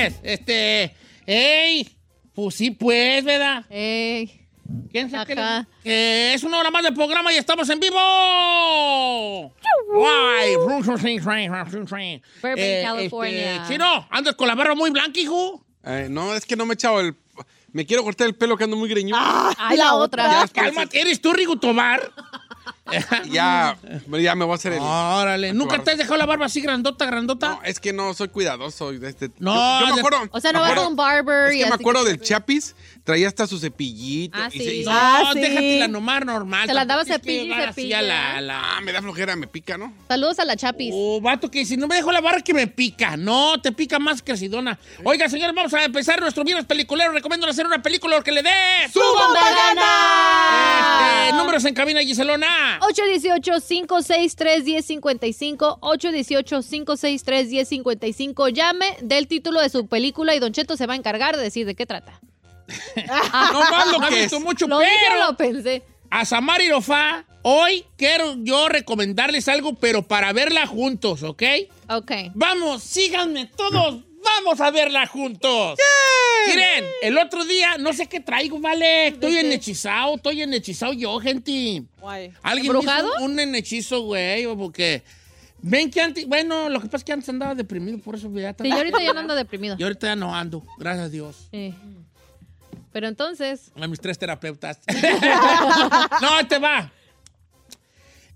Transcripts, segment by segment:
Señores, este. ¡Ey! Pues sí, pues, ¿verdad? Ey. ¿Quién sabe le- que es una hora más de programa y estamos en vivo. Guay. Burbank, Eh, California. este, Chino, andas con la barba muy blanca, hijo. Eh, no, es que no me he echado el. Me quiero cortar el pelo que ando muy greñudo. Ay, la otra. Ya después- Cálmate, ¿eres tú, Rigo Tobar? Ya, ya me voy a hacer el. Órale, ¿nunca te has dejado la barba así grandota, grandota? No, es que no soy cuidadoso. de Este, No, yo, me acuerdo. O sea, no vas a un barber Es y que me acuerdo que- del Chapis, traía hasta su cepillito. Ah, y sí. se- y se- No, Ah, sí. déjate la nomás normal. Se la daba cepilla y a la- la- Ah, me da flojera, me pica, ¿no? Saludos a la Chapis. Oh, vato que si no me dejo la barra que me pica. No, te pica más que acidona. Oiga, señores, vamos a empezar nuestro viernes peliculero. Recomiendo hacer una película que le dé. ¡Su bomba gana! Este, números en cabina, Giselona. 818-563-1055. 818-563-1055. Llame del título de su película y Don Cheto se va a encargar de decir de qué trata. No más lo No que mucho, Lo dije, pero lo pensé. a Samar y Rofá, hoy quiero yo recomendarles algo, pero para verla juntos, ¿ok? Ok. Vamos, síganme todos. Vamos a verla juntos. Miren, el otro día, no sé qué traigo, ¿vale? Estoy qué? enhechizado, estoy enhechizado yo, gente. Guay. ¿Alguien me ¿Embrujado? hizo un enhechizo, güey? Porque ven que antes, bueno, lo que pasa es que antes andaba deprimido, por eso ya Sí, yo ahorita ya no ando deprimido. Y ahorita ya no ando, gracias a Dios. Sí. Pero entonces, A mis tres terapeutas. no, te va.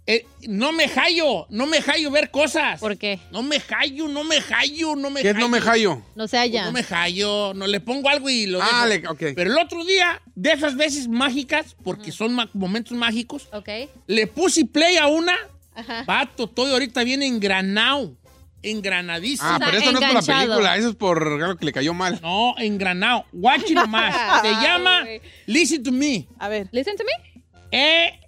Eh, no me hallo, no me hallo ver cosas. ¿por qué? No me hallo, no me hallo, no me ¿Qué es no me hallo? No se halla. No me hallo, no le pongo algo y lo Ah, dejo. le-. Pero el otro día, de esas veces mágicas, porque son momentos mágicos, Ok. le puse play a una. Ajá. Pato, estoy ahorita bien engranado. Engranadísimo. Ah, pero eso no es por la película, eso es por algo que le cayó mal. No, engranado. Watch it nomás. Se llama. Listen to Me. A ver, Listen to me. E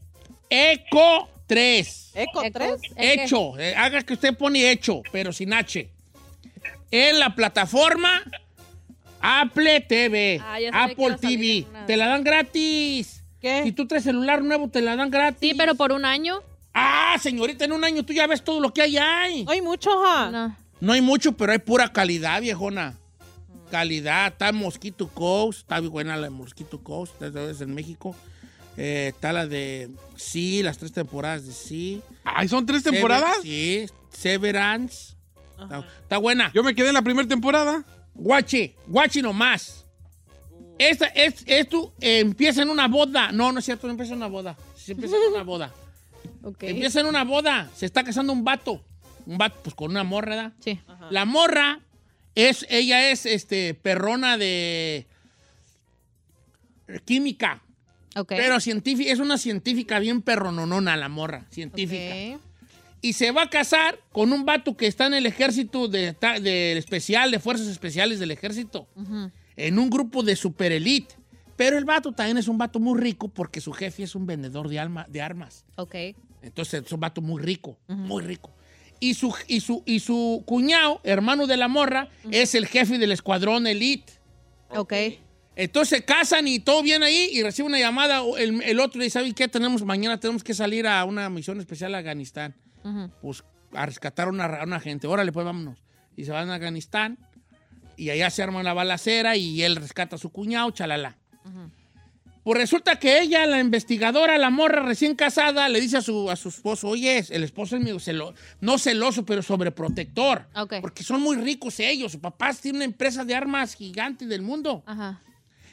Eco 3. Eco 3. Hecho. Eh, haga que usted pone hecho, pero sin H. En la plataforma Apple TV. Ah, Apple TV. Te la dan gratis. ¿Qué? Si tú traes celular nuevo, te la dan gratis. Sí, pero por un año. Ah, señorita, en un año tú ya ves todo lo que hay ahí. No hay mucho, ja. No. No hay mucho, pero hay pura calidad, viejona. Calidad. Está Mosquito Coast. Está muy buena la de Mosquito Coast. Esta es en México. Eh, está la de Sí, las tres temporadas de Sí. Ay, ¿son tres Sever- temporadas? Sí. Severance. Está, está buena. Yo me quedé en la primera temporada. Guachi, guachi nomás. Esta, es, esto eh, empieza en una boda. No, no es cierto, no empieza en una boda. Sí, empieza en una boda. Ok. Empieza en una boda. Se está casando un vato. Un vato, pues con una morra, ¿verdad? Sí. La morra es, ella es este perrona de química. Ok. Pero científica, es una científica bien perrononona la morra, científica. Y se va a casar con un vato que está en el ejército de, de especial, de fuerzas especiales del ejército. En un grupo de super elite. Pero el vato también es un vato muy rico porque su jefe es un vendedor de, alma, de armas. Ok. Entonces es un vato muy rico, muy rico. Y su, y, su, y su cuñado, hermano de la morra, es el jefe del escuadrón elite. Ok. Entonces se casan y todo bien ahí y recibe una llamada. El, el otro dice, ¿saben qué? Tenemos, mañana tenemos que salir a una misión especial a Afganistán. Pues a rescatar a una, a una gente. Órale, pues vámonos. Y se van a Afganistán y allá se arma la balacera y él rescata a su cuñado, chalala. Pues resulta que ella, la investigadora, la morra recién casada, le dice a su, a su esposo, oye, el esposo es medio celo- no celoso, pero sobreprotector. Ok. Porque son muy ricos ellos. Su papá tiene una empresa de armas gigante del mundo. Ajá.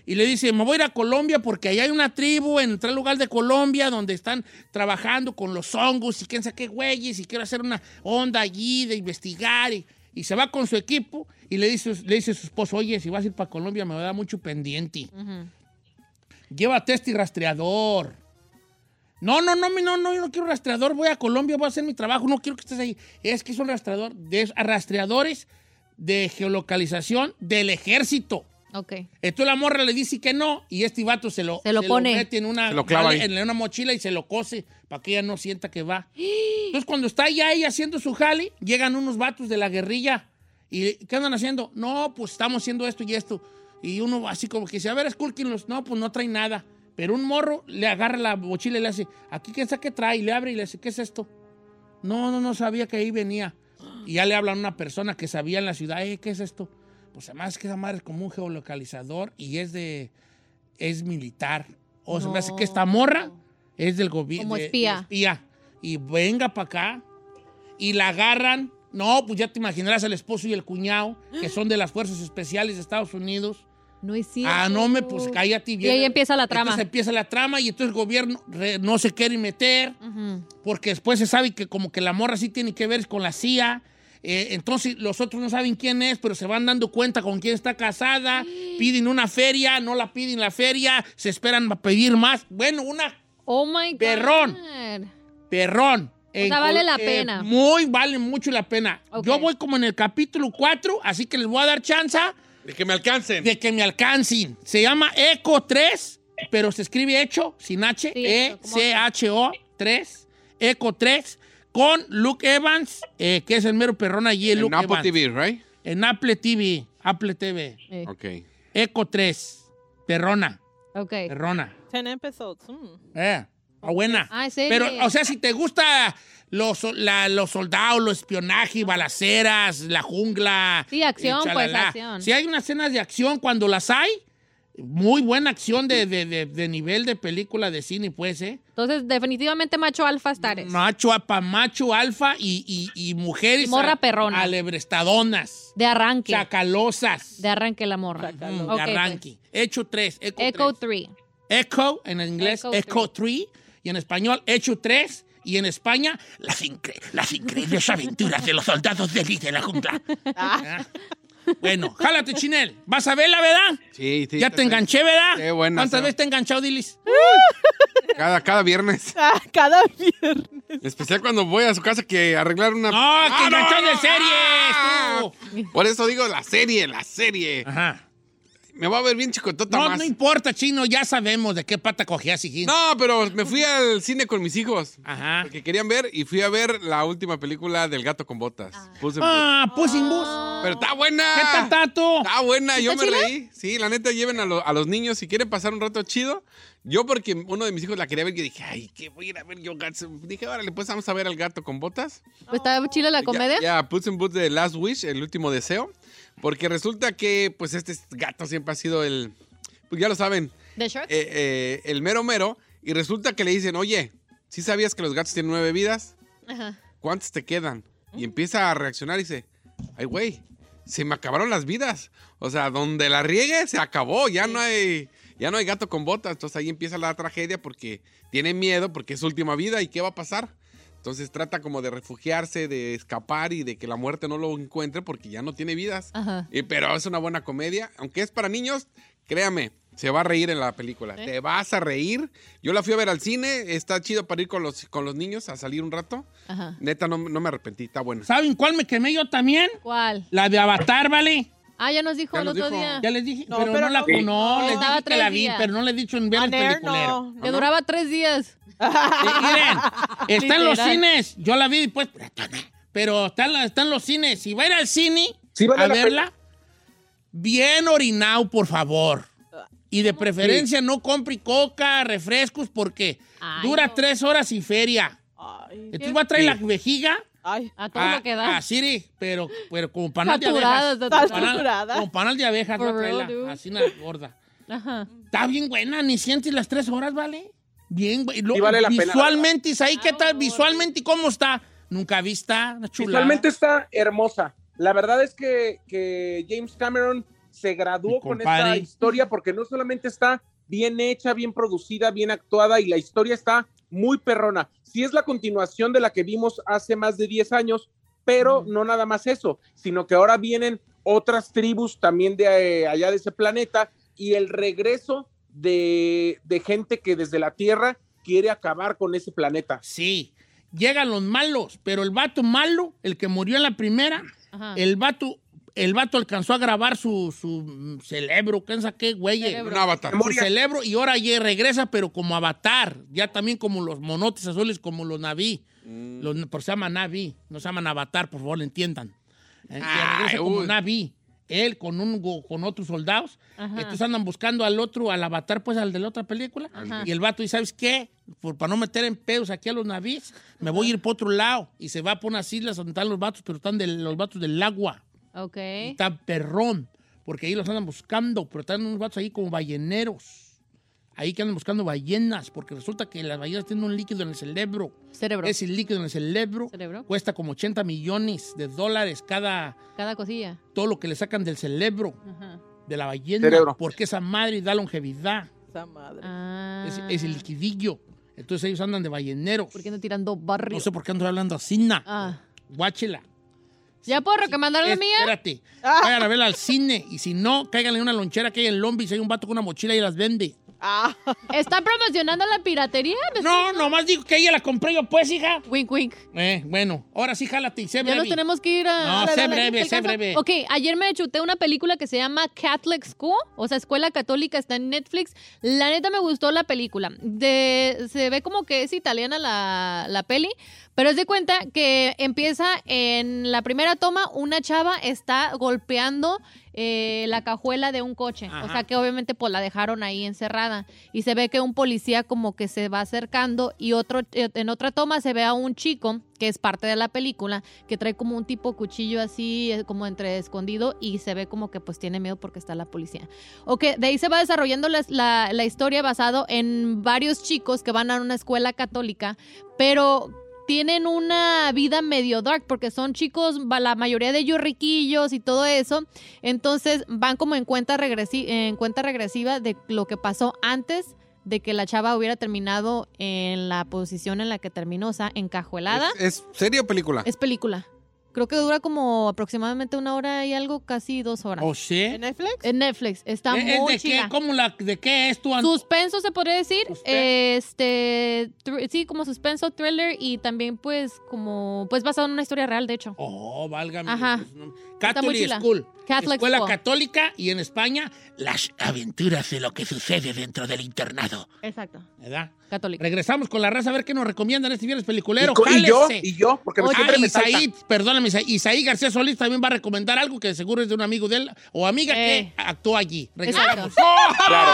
Y le dice, me voy a ir a Colombia porque allá hay una tribu en tal lugar de Colombia donde están trabajando con los hongos y quién sabe qué güeyes y quiero hacer una onda allí de investigar. Y, y se va con su equipo y le dice, le dice a su esposo, oye, si vas a ir para Colombia me va a dar mucho pendiente. Llévate este rastreador. No, no, no, no, no, yo no quiero rastreador, voy a Colombia, voy a hacer mi trabajo, no quiero que estés ahí. Es que es un rastreador, de, rastreadores de geolocalización del ejército. Ok. Entonces la morra le dice que no y este vato se lo, Se lo pone. mete en una, Se lo clava vale, ahí. en una mochila y se lo cose para que ella no sienta que va. Entonces cuando está ya ella haciendo su jale, llegan unos vatos de la guerrilla y ¿qué andan haciendo? No, pues estamos haciendo esto y esto. Y uno así como que dice, a ver, escúlquenlos. No, pues no trae nada. Pero un morro le agarra la mochila y le hace, aquí quién sabe qué trae, y le abre y le dice, ¿qué es esto? No, no, no sabía que ahí venía. Y ya le habla a una persona que sabía en la ciudad, eh, ¿qué es esto? Pues además que esa madre es como un geolocalizador y es de, es militar. O se me hace que esta morra es del gobierno. Como espía. espía. Y venga para acá y la agarran. No, pues ya te imaginarás el esposo y el cuñado, que son de las fuerzas especiales de Estados Unidos. No es cierto. Ah, no me, pues cállate. Y ahí empieza la trama. Entonces empieza la trama y entonces el gobierno re- no se quiere meter porque después se sabe que como que la morra sí tiene que ver con la CIA. eh, entonces los otros no saben quién es, pero se van dando cuenta con quién está casada. Piden una feria, no la piden la feria, se esperan a pedir más. Bueno, una Oh my God. Perrón. perrón. O sea, vale la eh, pena. muy, vale mucho la pena. Yo voy como en el capítulo 4, así que les voy a dar chance De que me alcancen. de que me alcancen. Se llama Eco 3, pero se escribe hecho, sin H, Sí, E, como- C, H, O, 3, Eco 3, con Luke Evans, eh, que es el mero perrón allí, el En Luke Apple Evans. TV, right? En Apple TV, Apple TV. Eh, Ok. Eco 3, perrona, ok. perrona. 10 episodes. Mm. Eh, buena. Ah, ¿en serio? Pero, o sea, si te gusta los, la- los soldados, los espionaje, balaceras, la jungla. Sí, acción, pues, acción. Si hay unas escenas de acción, cuando las hay, muy buena acción de, de- de- de nivel de película de cine, pues, ¿eh? Entonces, definitivamente macho alfa estares. Macho, apa, macho, alfa y, y- y mujeres. Y morra perrona. Alebrestadonas. De arranque. Chacalosas. De arranque la morra. Mm, Ok, de pues. arranque. Hecho 3. Eco, Echo 3. 3. Echo en inglés, Echo Echo 3, y en español Hecho 3, y en España las, incre- las increíbles aventuras de los soldados de élite de la jungla. Ah. Bueno, jálate, Chinel. ¿Vas a verla, verdad? Sí, sí. ya te enganché, ¿verdad? Qué buena, ¿Cuántas veces te he enganchado, Dilis? Cada, cada viernes. Ah, cada viernes. Especial cuando voy a su casa que arreglar una. No, Ah, que enganchado de ah. series, tú. Por eso digo la serie, la serie. Ajá. Me va a ver bien chicotota No, más. no importa, chino, ya sabemos de qué pata cogías, hijín. No, pero me fui al cine con mis hijos. Ajá. Porque querían ver y fui a ver la última película del gato con botas. Puss in Boots. Ah, Puss in Boots. Pero está buena. ¿Qué tal, Tato? Está buena, yo me chila? reí. Sí, la neta, lleven a, lo- a los niños si quieren pasar un rato chido. Yo, porque uno de mis hijos la quería ver, yo dije, ay, ¿qué voy a ir a ver yo? gato? Dije, órale, pues vamos a ver al gato con botas. Pues ¿Está chila la comedia? Ya, ya, Puss in Boots de Last Wish, el último deseo. Porque resulta que, pues, este gato siempre ha sido el. Pues ya lo saben, ¿De Shrek? eh, eh, el mero mero. Y resulta que le dicen, oye, ¿sí sabías que los gatos tienen nueve vidas? Ajá. ¿Cuántas te quedan? Y empieza a reaccionar y dice, ay, güey, se me acabaron las vidas. O sea, donde la riegue, se acabó. Ya no hay, ya no hay gato con botas. Entonces ahí empieza la tragedia porque tiene miedo, porque es su última vida. ¿Y qué va a pasar? Entonces trata como de refugiarse, de escapar y de que la muerte no lo encuentre porque ya no tiene vidas. Ajá. Y- pero es una buena comedia. Aunque es para niños, créame, se va a reír en la película. Te vas a reír. Yo la fui a ver al cine. Está chido para ir con los, con los niños a salir un rato. Ajá. Neta, no, no me arrepentí. Está buena. ¿Saben cuál me quemé yo también? ¿Cuál? La de Avatar, ¿vale? Ah, ya nos dijo Ya el nos otro dijo. día. Ya les dije, No, pero, pero no la no- no, no. les dije que la vi, días. pero no le he dicho en ver el Aner, peliculero. no. Que duraba tres días. Sí, miren, está en los cines. Yo la vi después, pero, pero están, la- están los cines. Si va a ir al cine Sí vale a la verla, bien orinado, por favor. Y de preferencia no compre coca, refrescos, porque Ay, dura no. tres horas y feria. Ay, Entonces va a traer la vejiga ay. A todo a, lo que da. a Siri, pero, pero como panal de abejas. saturada. Panal- Saturada. Como panal de abejas va a For real, traerla, dude. así una gorda. Ajá. Está bien buena, ni sientes las tres horas, ¿vale? Bien. Lo- Sí vale la pena, visualmente, Isaí, ¿qué tal? Visualmente, ¿cómo está? Nunca vista, una chulada. Visualmente está hermosa. La verdad es que, que James Cameron se graduó con esta historia porque no solamente está bien hecha, bien producida, bien actuada y la historia está muy perrona. Sí es la continuación de la que vimos hace más de 10 años, pero no nada más eso, sino que ahora vienen otras tribus también de eh, allá de ese planeta y el regreso de, de gente que desde la Tierra quiere acabar con ese planeta. Sí, llegan los malos, pero el vato malo, el que murió en la primera, Ajá. el vato, el vato alcanzó a grabar su, su mm, cerebro, ¿qué sabe qué, güey? Cerebro. Un avatar. Su cerebro y ahora ya regresa, pero como avatar, ya también como los monotes azules, como los naví. Los, por se llama naví, no se llaman avatar, por favor, lo entiendan. Eh, Ay, regresa como naví. Él con un con otros soldados. Ajá. Entonces andan buscando al otro, al avatar, pues al de la otra película. Ajá. Y el vato, ¿y sabes qué? Por, para no meter en pedos aquí a los navíes, me voy a ir por otro lado. Y se va por unas islas donde están los vatos, pero están de, los vatos del agua. Ok. Y Está perrón, porque ahí los andan buscando, pero están unos vatos ahí como balleneros. Ahí que andan buscando ballenas, porque resulta que las ballenas tienen un líquido en el cerebro. Cerebro. Ese líquido en el cerebro, Cerebro. cuesta como 80 millones de dólares cada, Cada cosilla. todo lo que le sacan del cerebro Ajá. de la ballena, Cerebro. porque esa madre da longevidad, Esa madre. Ah. ese, ese liquidillo. Entonces ellos andan de balleneros. ¿Por qué no tirando barrio? No sé por qué ando hablando así, na. Ah. Guáchela. ¿Ya puedo recomendar la mía? Espérate. Vayan a verla al cine. Y si no, cáiganle en una lonchera que hay en Beach. Hay un vato con una mochila y las vende. Ah, ¿Está promocionando la piratería? ¿Me No, nomás digo que ella la compré yo, pues, hija. Wink, wink. Eh, bueno, ahora sí, jálate sé Ya breve. nos tenemos que ir a... No, sé breve, ¿te sé breve. Ok, ayer me chuté una película que se llama Catholic School, o sea, Escuela Católica, está en Netflix. La neta me gustó la película. De, se ve como que es italiana la, la peli, pero es de cuenta que empieza en la primera toma, una chava está golpeando eh, la cajuela de un coche. O sea, que obviamente pues la dejaron ahí encerrada. Y se ve que un policía como que se va acercando y otro eh, en otra toma se ve a un chico que es parte de la película que trae como un tipo cuchillo así eh, como entre escondido y se ve como que pues tiene miedo porque está la policía. Ok, de ahí se va desarrollando la, la- la historia basado en varios chicos que van a una escuela católica, pero tienen una vida medio dark porque son chicos, la mayoría de ellos riquillos y todo eso. Entonces van como en cuenta, regresi- en cuenta regresiva de lo que pasó antes de que la chava hubiera terminado en la posición en la que terminó, o sea, encajuelada. ¿Es, es serie o película? Es película. Creo que dura como aproximadamente una hora y algo, casi dos horas. ¿O sí? ¿En Netflix? En Netflix. Está ¿Es muy de qué? chida. ¿Cómo la, ¿De qué es tu Suspenso se podría decir, este, sí, como suspenso, thriller y también pues como, pues basado en una historia real, de hecho. Oh, válgame. Ajá. No. Catholic. School. Catholic Escuela School. católica y en España, las aventuras de lo que sucede dentro del internado. Exacto, ¿Verdad? Católica. Regresamos con la raza a ver qué nos recomiendan este viernes peliculero. y, yo, y yo, porque Oye, siempre Ah, me salta. Isaí, perdóname, Isaí, Isaí García Solís también va a recomendar algo que seguro es de un amigo de él o amiga Eh. que actuó allí. Exacto. Regresamos. Claro.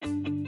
Thank you.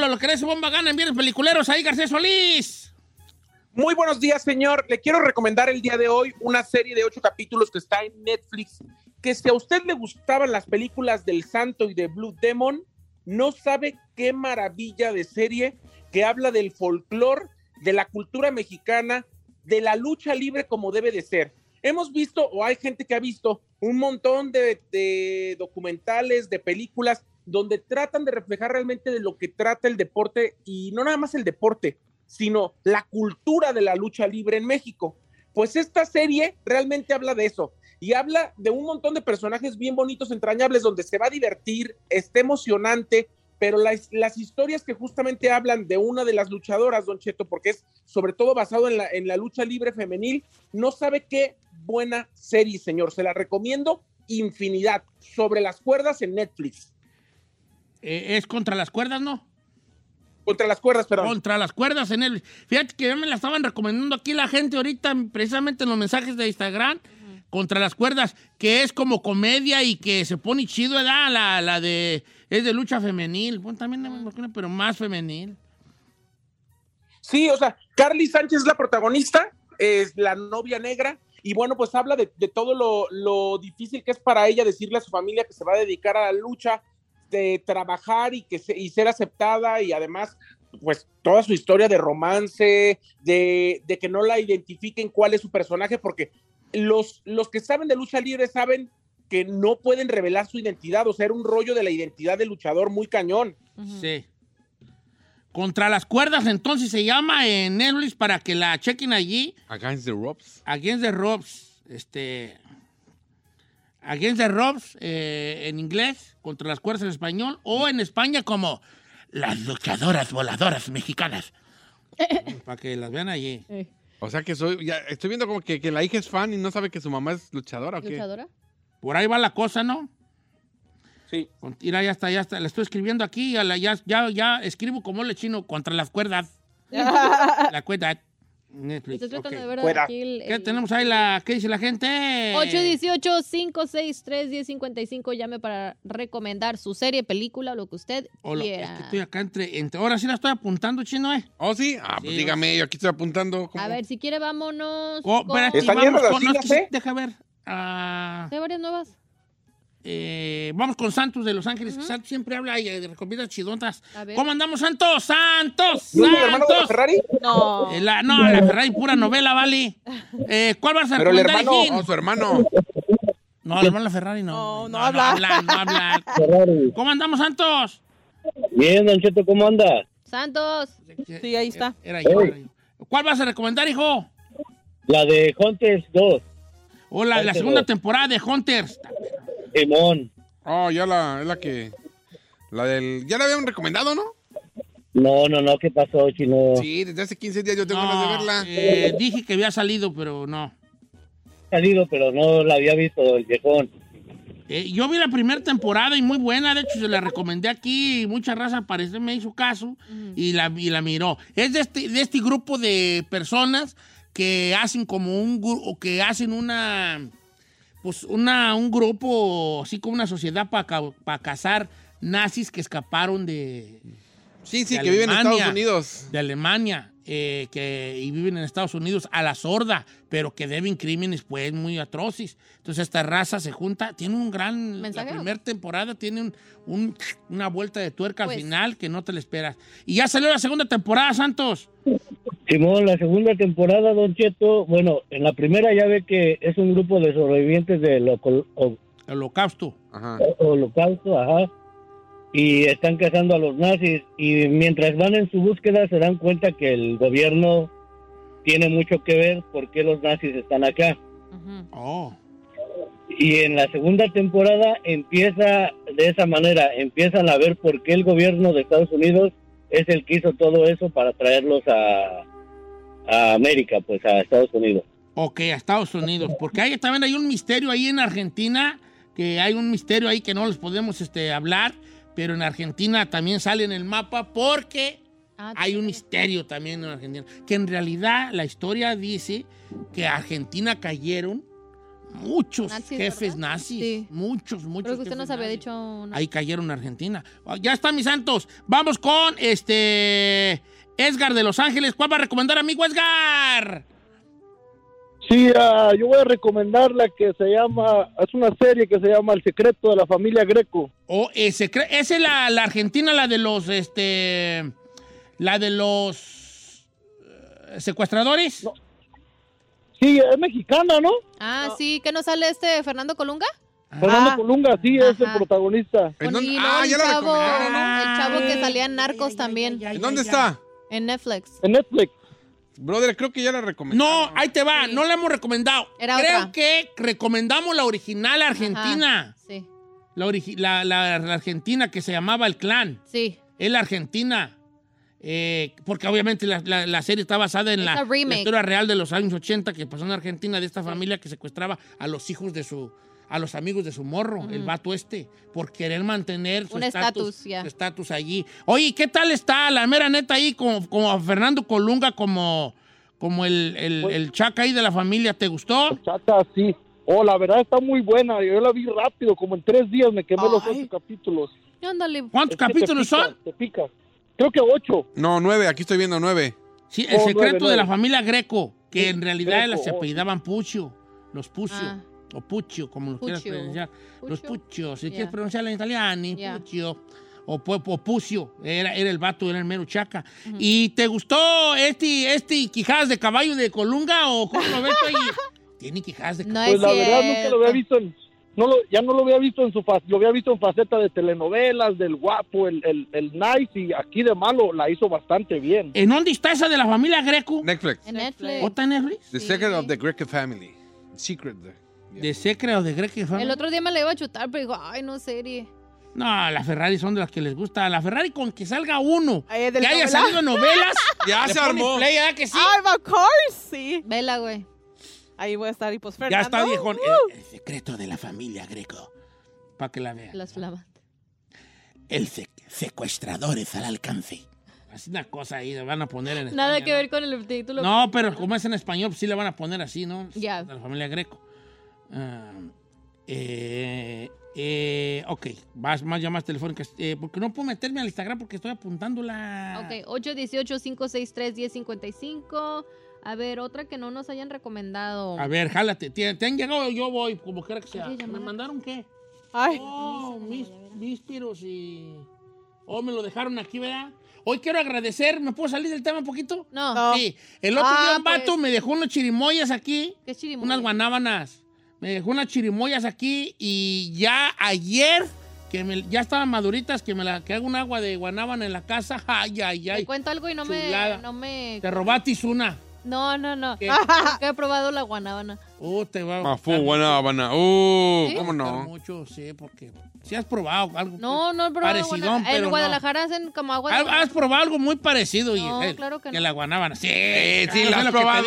película, lo que eres bomba gana, envíen peliculeros ahí, García Solís. Muy buenos días, señor. Le quiero recomendar el día de hoy una serie de ocho capítulos que está en Netflix. Que si a usted le gustaban las películas del Santo y de Blue Demon, no sabe qué maravilla de serie que habla del folclore, de la cultura mexicana, de la lucha libre como debe de ser. Hemos visto, o hay gente que ha visto, un montón de documentales, de películas, donde tratan de reflejar realmente de lo que trata el deporte, y no nada más el deporte, sino la cultura de la lucha libre en México. Pues esta serie realmente habla de eso y habla de un montón de personajes bien bonitos, entrañables, donde se va a divertir, está emocionante, pero las, historias que justamente hablan de una de las luchadoras, Don Cheto, porque es sobre todo basado en la lucha libre femenil, no sabe qué buena serie, señor. Se la recomiendo infinidad. Sobre las cuerdas en Netflix. Eh, es contra las cuerdas, ¿no? Contra las cuerdas, perdón. Contra las cuerdas en el. Fíjate que ya me la estaban recomendando aquí la gente ahorita, precisamente en los mensajes de Instagram. Contra las cuerdas, que es como comedia y que se pone chido, ¿verdad? La, la de. Es de lucha femenil. Bueno, también, me imagino, pero más femenil. Sí, o sea, Carly Sánchez es la protagonista, es la novia negra, y bueno, pues habla de, de todo lo, lo difícil que es para ella decirle a su familia que se va a dedicar a la lucha, de trabajar y, que se- y ser aceptada, y además, pues toda su historia de romance, de, de que no la identifiquen cuál es su personaje, porque los, los que saben de lucha libre saben que no pueden revelar su identidad, o sea, era un rollo de la identidad del luchador muy cañón. Sí. Contra las cuerdas, entonces se llama en Netflix para que la chequen allí. Against the Ropes. Against the Ropes. Este. Against the Ropes eh, en inglés, contra las cuerdas en español, o en España como las luchadoras voladoras mexicanas. para que las vean allí. O sea que soy, ya estoy viendo como que, que la hija es fan y no sabe que su mamá es luchadora o qué. ¿Luchadora? Por ahí va la cosa, ¿no? Sí. Mira, ya está, ya está. Le estoy escribiendo aquí, la- ya, ya, ya escribo como le chino contra las cuerdas. la cuerda. Netflix. Estoy tratando ok. de ver Fuera. aquí el, ¿Qué el- tenemos ahí? La, ¿Qué dice la gente? 818-563-1055. Llame para recomendar su serie, película o lo que usted O lo- quiera. es que estoy acá entre, entre- Ahora sí la estoy apuntando, chino, ¿eh? ¿Oh, sí? Ah, pues Sí, dígame, yo aquí estoy apuntando. ¿cómo? A ver, si quiere, vámonos. Oh, con- ¿Están vamos llenas las con- no, es que sí, eh? Deja ver. Ah, ¿Hay varias nuevas? Eh, vamos con Santos de Los Ángeles. que Santos siempre habla y eh, recomienda chidontas. ¿Cómo andamos, Santos? ¡Santos! ¿No hermano de la ¡Santos! Ferrari? No. Eh, la- no, la Ferrari, pura novela, vale. Eh, ¿Cuál vas a Pero el recomendar, hermano-? Oh, su hermano. No, el hermano de la Ferrari no. No, no no habla. hablan, no hablan. ¿Cómo andamos, Santos? Bien, Don Cheto, ¿cómo anda? Santos. Sí, ahí está. Era yo, era yo. ¿Cuál vas a recomendar, hijo? La de Hunters 2, O la, la Hunters segunda temporada de Hunters. Simón. Oh, ya la, es la que. La del. Ya la habían recomendado, ¿no? No, no, no, ¿qué pasó, chino? Sí, desde hace 15 días yo tengo No, ganas de verla. eh, dije que había salido, pero no. salido, pero no la había visto el viejón. Eh, yo vi la primera temporada y muy buena, de hecho se la recomendé aquí y mucha raza parece me hizo caso y, la, y la miró. Es de este, de este grupo de personas que hacen como un grupo, que hacen una, pues una, un grupo, así como una sociedad para cazar nazis que escaparon de, Sí, sí, de que viven en. Estados Unidos. de Alemania. Eh, que, y viven en Estados Unidos a la sorda, pero que deben crímenes pues muy atroces. Entonces esta raza se junta, tiene un gran... La primera temporada tiene un- un- una vuelta de tuerca Pues. al final que no te la esperas. Y ya salió la segunda temporada, Santos. Simón, la segunda temporada, Don Cheto, bueno, en la primera ya ve que es un grupo de sobrevivientes del El holocausto. Ajá. holocausto, ajá, y están cazando a los nazis, y mientras van en su búsqueda se dan cuenta que el gobierno tiene mucho que ver por qué los nazis están acá. Oh. Y en la segunda temporada empieza de esa manera, empiezan a ver por qué el gobierno de Estados Unidos es el que hizo todo eso para traerlos a, a América, pues a Estados Unidos. Ok, a Estados Unidos. Porque hay, también hay un misterio ahí en Argentina, que hay un misterio ahí que no les podemos este, hablar, pero en Argentina también sale en el mapa porque Ah, hay un misterio también en Argentina. Que en realidad la historia dice que a Argentina cayeron muchos Nazis, jefes ¿verdad? nazis. Sí. Muchos, muchos. Que usted nos había nazis. dicho una- Ahí cayeron en Argentina. Ah, Ya está, mis santos. Vamos con este. Edgar de Los Ángeles. ¿Cuál va a recomendar, amigo Edgar? Sí, ah, yo voy a recomendar la que se llama, es una serie que se llama El secreto de la familia Greco. O ese, cre- esa es la, la Argentina, la de los, este, la de los eh, secuestradores. Sí, es mexicana, ¿no? Ah, sí, ¿qué nos sale este Fernando Colunga? Fernando Colunga, sí, es el protagonista. ¿En Con- dónde- y Ah, ya el la chavo, recomendaron, ¿no? el chavo que salía en Narcos también, ¿En dónde está? en Netflix. En Netflix. Brother, creo que ya la recomendé. No, ahí te va, no la hemos recomendado. Era Creo otra. que recomendamos la original argentina. Ajá, Sí, La, origi- la- la- la argentina que se llamaba El Clan. sí. Es la argentina. Eh, porque obviamente la, la- la serie está basada en la historia real de los años 80 que pasó en Argentina de esta familia que secuestraba a los hijos de su a los amigos de su morro, el vato este, por querer mantener su estatus allí. Oye, ¿qué tal está la mera neta ahí como, como a Fernando Colunga como, como el, el, Pues- el chaca ahí de la familia? ¿Te gustó? Chata, sí. Oh, la verdad está muy buena. Yo la vi rápido, como en tres días me quemé los ocho capítulos. Ándale. ¿Cuántos Es que te capítulos pica, son? Te pica. Creo que ocho. No, nueve, aquí estoy viendo nueve. Sí, el Oh, secreto nueve, de la familia Greco, que Sí, en realidad Greco, se oh. apellidaban Puccio, los Puccio, Ah. O Puccio, como lo quieras Puccio. pronunciar. Los Puccio. Puccio, si quieres pronunciarlo en italiano, Ya. Puccio, o, o Pucio, era, era el vato, era el mero chaca. ¿Y te gustó este, este quijadas de caballo de Colunga o cómo lo ves ahí? Tiene quijadas de No caballo. Pues es la verdad nunca lo había visto en... No lo, ya no lo había visto en su lo había visto en faceta de telenovelas, del guapo, el, el, el nice y aquí de malo la hizo bastante bien. ¿En dónde está esa de la familia Greco? Netflix. En Netflix. ¿Otra en Netflix? The Secret of the Greco Family. Secret. de- ¿De Secret o de Greco Family? El otro día me la iba a chutar, pero digo, ay, no, serie. No, las Ferrari son de las que les gusta. La Ferrari con que salga uno, Ay, que ¿del haya novela? salido novelas, Ya se armó. play, ¿verdad que sí? ¡Ay, of course! Sí. Vela, güey. Ahí voy a estar. Y pues ya está, viejón. uh, El, el secreto de la familia Greco. Para que la vean. Las flamas. El sec- secuestradores al alcance. Así una cosa ahí, le van a poner en Nada que ¿no? ver con el título. No, pero como es en español, pues sí le van a poner así, ¿no? Ya. De la familia Greco. Ah, eh, eh, ok, más, más llamadas telefónicas. Eh, porque no puedo meterme al Instagram porque estoy apuntándola. Ok, 818-563-1055. A ver, otra que no nos hayan recomendado. A ver, jálate. ¿Te, te han llegado? Yo voy, como quiera que sea. ¿Me mandaron qué? Ay, Oh, mis, vísperos y... Oh, me lo dejaron aquí, ¿verdad? Hoy quiero agradecer, ¿me puedo salir del tema un poquito? No. No. Sí, el otro Ah, día un vato pues. me dejó unos chirimoyas aquí, ¿Qué chirimoya? unas guanábanas. Me dejó unas chirimoyas aquí y ya ayer, que me- ya estaban maduritas, que me la, que hago un agua de guanábana en la casa. Ay, ay, Te ay. cuento algo y no chulada. me, no me... Te robatis una. No, no, no. ¿Qué? Nunca he probado la guanábana. Oh, te va a Ah, gustar buena habana. Uh, ¿Sí? ¿cómo no? mucho, sí, porque si has probado algo. No, no he probado Parecidón, guanábana. pero En no. Guadalajara hacen como agua de ¿Has, guanábana. probado algo muy parecido, No, Giselle, claro que que no. la guanábana. Sí, Eh, sí, la es has lo que te probado.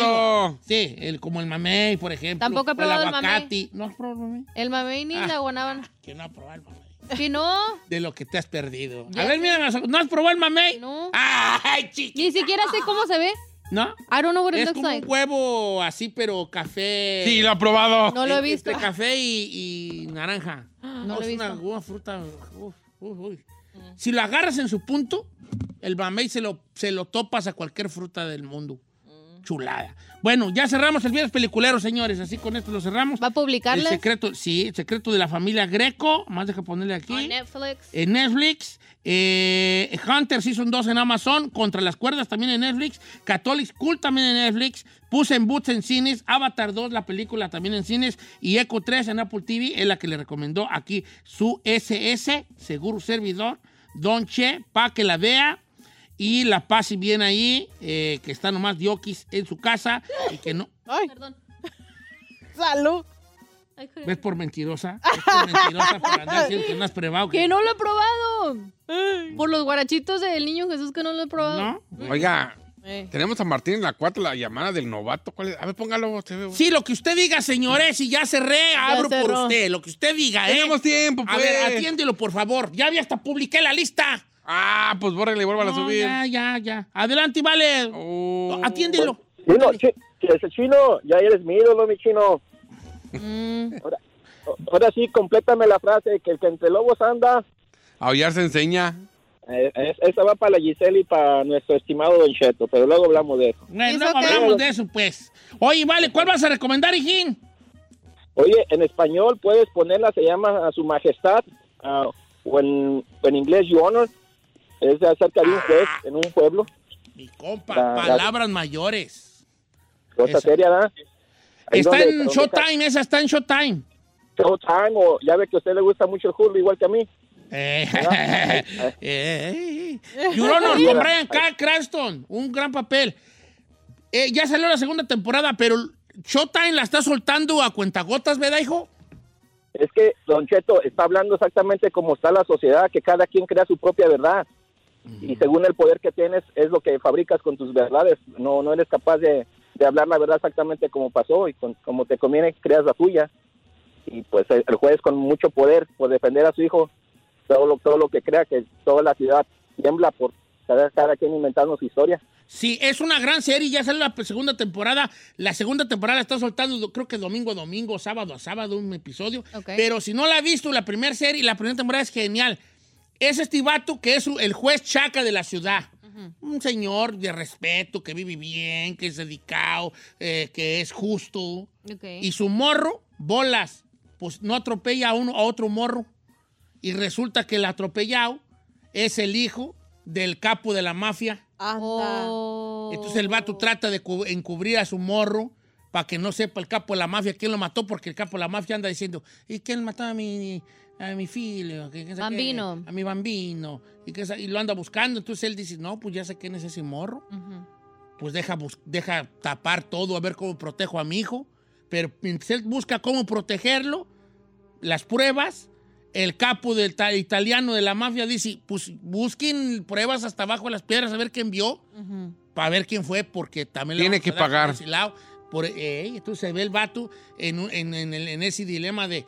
digo. Sí, el, como el mamey, por ejemplo. Tampoco he o probado el el mamey. aguacate. ¿No has probado el mamey? El mamey ni Ah. la guanábana. Que no ha probado el mamey. Si no, De lo que te has perdido. Ya A ver, mira, ¿no has probado el mamey? no. ¡Ay, chiqui! Ni siquiera sé cómo se ve. ¿No? I don't know what it Es looks como like. un huevo así, pero café. Sí, lo ha probado. No lo he visto. Entre café y, y naranja. No lo he es una, visto. una fruta. uf, uf, uf. Si lo agarras en su punto, El mamey se lo, se lo topas a cualquier fruta del mundo. Chulada. Bueno, ya cerramos el viernes peliculero, señores. Así con esto lo cerramos. ¿Va a El publicarles? secreto, sí, el secreto de la familia Greco. Más deja ponerle aquí. En Netflix. En Netflix. Eh, Hunter Season 2 en Amazon. Contra las cuerdas también en Netflix. Catholic School también en Netflix. Puse en Boots en cines. Avatar 2, la película también en cines. Y Echo 3 en Apple TV. Es la que le recomendó aquí su SS, seguro servidor. Don Che, para que la vea. Y la pase bien ahí. eh, que está nomás Diokis en su casa. Y que no. Ay, Perdón. salud. ¿Ves por mentirosa? ¿Ves por mentirosa por andar diciendo que no has probado? Que no lo he probado. Por los guarachitos del niño Jesús que no lo he probado. ¿No? Oiga, Eh. tenemos a Martín en la 4, la llamada del novato. ¿Cuál es? A ver, póngalo. Sí, lo que usted diga, señores, y ya cerré, abro por usted. Lo que usted diga, ¿eh? Tenemos tiempo, A pues. ver, atiéndelo, por favor. Ya vi hasta publiqué la lista. Ah, pues bórrele y vuelva a subir. ya, ya, ya. Adelante, vale. Oh. Atiéndelo. Chino, chino, ya eres mi ídolo, mi chino. Mm. O- Ahora sí, complétame la frase, que el que entre lobos anda, Aullar se enseña. eh, es- esa va para la Giselle y para nuestro estimado Don Cheto, pero luego hablamos de eso. ¿Eso luego hablamos de eso, pues. Oye, vale, ¿cuál vas a recomendar, hijín? Oye, en español puedes ponerla, se llama a su majestad, ah, o, en, inglés, Your Honor, es acerca de un juez en un pueblo, Mi compa, La- la- palabras mayores. cosa Esa. seria, ¿verdad? Ahí Está donde- en Showtime, esa está en Showtime. Showtime, o ya ve que a usted le gusta mucho el Hulu, igual que a mí. Eh, eh, Honor, con Brian K. Cranston, un gran papel. Eh, ya salió la segunda temporada, pero Showtime la está soltando a cuentagotas, ¿verdad, hijo? Es que Don Cheto está hablando exactamente como está la sociedad, que cada quien crea su propia verdad. Y según el poder que tienes, es lo que fabricas con tus verdades. No, no eres capaz de, de hablar la verdad exactamente como pasó y con- como te conviene, creas la tuya. Y pues el, el juez con mucho poder por defender a su hijo, todo lo, todo lo que crea, que toda la ciudad tiembla por cada, cada quien inventando su historia. Sí, es una gran serie, ya sale la segunda temporada. La segunda temporada está soltando, creo que domingo a domingo, sábado a sábado, un episodio. Ok. Pero si no la ha visto, la primera serie, la primera temporada es genial. Es este vato que es el juez chaca de la ciudad. Un señor de respeto, que vive bien, que es dedicado, eh, que es justo. Y su morro, bolas, pues no atropella a, uno, a otro morro. Y resulta que el atropellado es el hijo del capo de la mafia. Oh. Entonces el vato trata de cu- encubrir a su morro para que no sepa el capo de la mafia quién lo mató, porque el capo de la mafia anda diciendo, ¿y quién mató a mi, a mi filho? ¿Qué- qué sé qué? Bambino. A mi bambino. Y, que y lo anda buscando. Entonces él dice, no, pues ya sé quién es ese morro. Pues deja, deja tapar todo a ver cómo protejo a mi hijo. Pero mientras él busca cómo protegerlo, las pruebas, el capo del ta- italiano de la mafia dice, pues busquen pruebas hasta abajo de las piedras a ver quién vio para ver quién fue, porque también le Tiene que pagar. Por, eh, entonces se ve el vato en, un- en- en el- en ese dilema de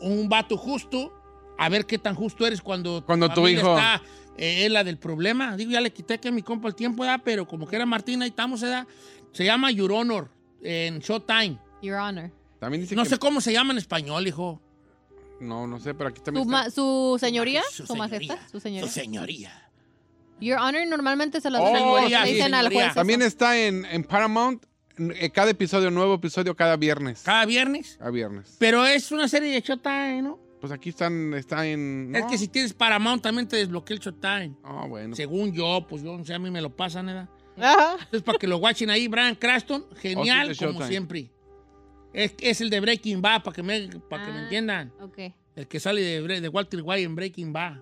un vato justo, a ver qué tan justo eres cuando, Cuando tu hijo- está eh, es la del problema. Digo, ya le quité que a mi compa el tiempo, ¿verdad? pero como que era Martina, ahí estamos, ¿verdad? Se llama Your Honor en Showtime. Your Honor. También dice No que... sé cómo se llama en español, hijo. No, no sé, pero aquí también Su, está. ma- su señoría, Su su, majestad, su señoría. Su señoría. Your Honor normalmente se lo Oh, dicen, sí, le dicen al juez. También eso. está en, en Paramount, cada episodio, nuevo episodio cada viernes. Cada viernes. Cada viernes. Pero es una serie de Showtime, ¿no? Pues aquí están, está en... Es no. que si tienes Paramount también te desbloquea el Showtime. Ah, bueno. Según yo, pues yo no sé, a mí me lo pasan, ¿verdad? Ajá. Entonces, para que lo watchen ahí, Brian Cranston, genial, Oh, sí, de como siempre. Es, es el de Breaking Bad, para que me, para que me Ah. entiendan. Ok. El que sale de, de Walter White en Breaking Bad.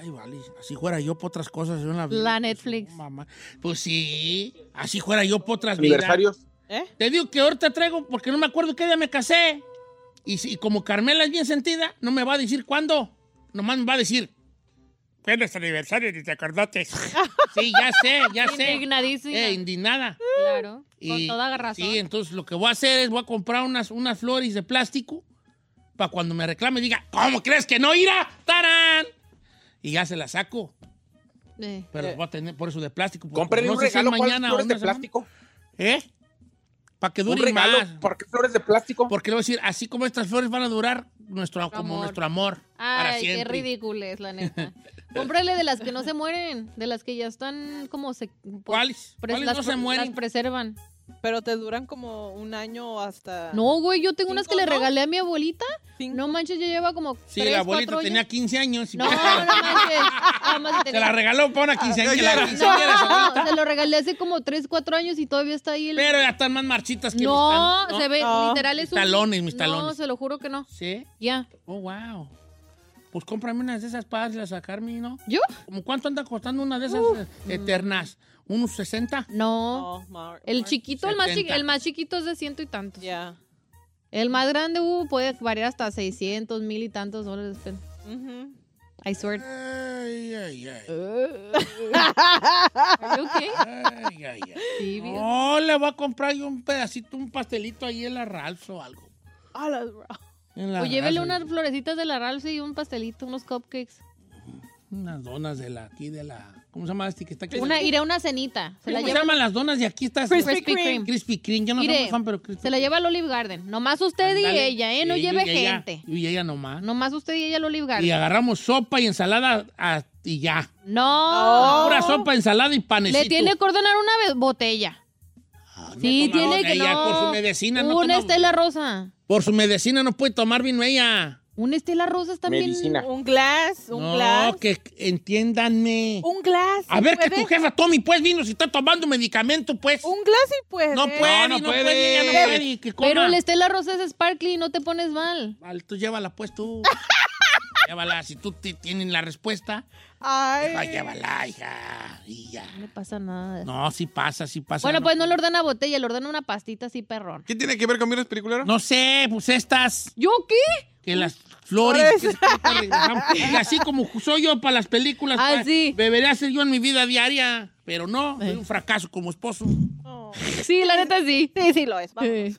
Ay, vale, así fuera yo por otras cosas. la, vida. La Pues, Netflix. mamá. Pues sí, así fuera yo por otras vidas. Aniversarios. ¿Eh? Te digo que ahorita traigo, porque no me acuerdo qué día me casé. Y, si- y como Carmela es bien sentida, no me va a decir cuándo. Nomás me va a decir, fue nuestro aniversario, ni te acordaste. sí, ya sé, ya sé. Indignadísima. Eh, indignada. Claro. Con toda razón. Sí, entonces lo que voy a hacer es voy a comprar unas, unas flores de plástico para cuando me reclame diga, ¿cómo crees que no irá? ¡Tarán! Y ya se las saco. Eh. Pero las voy a tener por eso de plástico. Compren no un si regalo. ¿Cuáles mañana flores de plástico? ¿Eh? Para que dure más. ¿Por qué flores de plástico? Porque le voy a decir, así como estas flores van a durar nuestro, como amor. nuestro amor para Ay, qué siempre. ridículo es, la neta. Cómprale de las que no se mueren, de las que ya están como se... ¿Cuáles? pres- ¿Cuáles las no se mueren? Las preservan. Pero te duran como un año hasta. No, güey, yo tengo unas que ¿Cinco, le no? regalé a mi abuelita. ¿Cinco? No manches, ya lleva como Sí, tres, la abuelita cuatro tenía años. 15 años. y No, no manches. Se la regaló para una quinceañera. No, su abuelita. se lo regalé hace como 3, 4 años y todavía está ahí el... Pero ya están más marchitas que no, mis tan- se ve, No. literal es Mis talones, mis No, talones. se lo juro que no. ¿Sí? Ya. Oh, wow. Pues cómprame unas de esas para las sacarme, ¿no? ¿Yo? ¿Cómo cuánto anda costando una de esas eh, eternas? ¿Unos 60? No. No, Mar- El chiquito, el más, chiqui- 70. el más chiquito es de ciento y tantos. Ya. El más grande uh, puede variar hasta 600, mil y tantos dólares. pero- Ujú. I swear. Ay, ay, ay. Are you okay? Ay, ay, ay. Sí, bien. No, le voy a comprar yo un pedacito, un pastelito ahí en la Ralph o algo. Las O llévele unas florecitas de la Ralph y un pastelito, unos cupcakes. Unas donas de la, aquí de la, ¿cómo se llama este que está aquí? Una, iré a una cenita. Se la ¿Cómo se lleva, llaman las donas de aquí? Estas, Krispy Kreme. Krispy Kreme. Yo no soy fan, pero Krispy se la lleva al Olive Garden. Nomás usted y Ándale. ella, ¿eh? No lleve y ella- gente. Y ella nomás. Nomás usted y ella al Olive Y Garden. agarramos sopa y ensalada ah, y ya. No. Pura sopa, ensalada y panecito. Le tiene que ordenar una botella. Ah, no Sí, toma tiene que ella no. por su medicina no Una toma- Estela Rosa. Por su medicina no puede tomar vino ella. Una Estela Rosa está bien. Medicina. Un glass, un no, glass. que entiéndanme. Un glass. A ver, que ¿puede? tu jefa tome pues vino si está tomando medicamento, pues. Un glass y puede. No puede, no, no puede, puede. ella no puede, que coma. Pero el Estela Rosa es sparkly, no te pones mal. Vale, tú llévala pues tú. llévala, si tú ti- tienes la respuesta. Ay. Llévala, hija. Y ya. No le pasa nada. No, sí pasa, sí pasa. bueno, pues no le ordena botella, le ordena una pastita así perrón. ¿Qué tiene que ver con Miras Peliculero? No sé, pues estas, ¿Yo qué? que las flores, que. Y así como soy yo para las películas, Ah, pa- sí. debería ser yo en mi vida diaria, pero no, soy un fracaso como esposo. Oh. Sí, la neta sí. Sí, sí lo es. Vamos.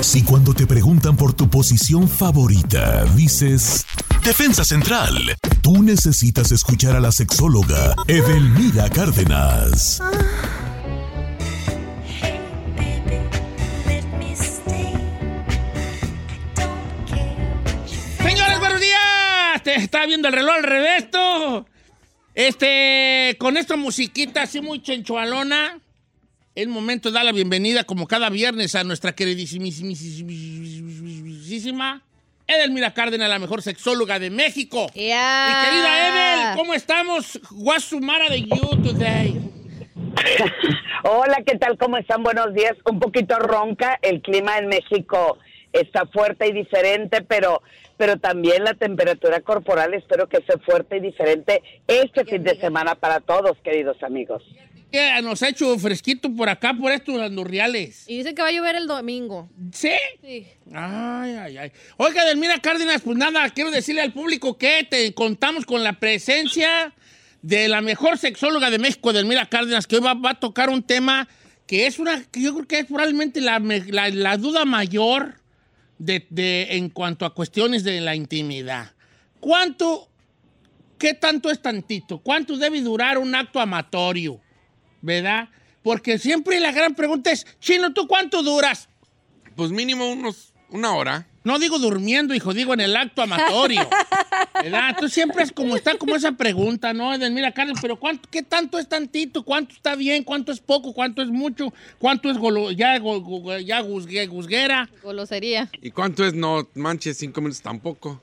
Si cuando te preguntan por tu posición favorita, dices Defensa Central, tú necesitas escuchar a la sexóloga Edelmira Cárdenas. Señores, buenos días. Te estaba viendo el reloj al revés. Este, con esta musiquita así muy chenchualona, es momento de dar la bienvenida, como cada viernes, a nuestra queridísima Edelmira Cárdenas, la mejor sexóloga de México. Mi querida Edel, ¿cómo estamos? What's the matter with you today? Hola, ¿qué tal? ¿Cómo están? Buenos días. Un poquito ronca. El clima en México está fuerte y diferente, pero, pero también la temperatura corporal espero que sea fuerte y diferente este fin de semana para todos, queridos amigos. Que nos ha hecho fresquito por acá, por estos andurriales. Y dice que va a llover el domingo. ¿Sí? Sí. Ay, ay, ay. Oiga, Delmira Cárdenas, pues nada, quiero decirle al público que te contamos con la presencia de la mejor sexóloga de México, Delmira Cárdenas, que hoy va, va a tocar un tema que es una, que yo creo que es probablemente la, la- la duda mayor de, de- en cuanto a cuestiones de la intimidad. ¿Cuánto, qué tanto es tantito? ¿Cuánto debe durar un acto amatorio? ¿Verdad? Porque siempre la gran pregunta es, Chino, ¿tú cuánto duras? Pues mínimo unos, una hora. No digo durmiendo, hijo, digo en el acto amatorio. ¿Verdad? Tú siempre es como está como esa pregunta, ¿no? De, mira, Carmen, pero ¿cuánto, ¿qué tanto es tantito? ¿Cuánto está bien? ¿Cuánto es poco? ¿Cuánto es mucho? ¿Cuánto es golo- ya, go- go- ya guzgue- guzguera? Golosería. ¿Y cuánto es no manches cinco minutos tampoco?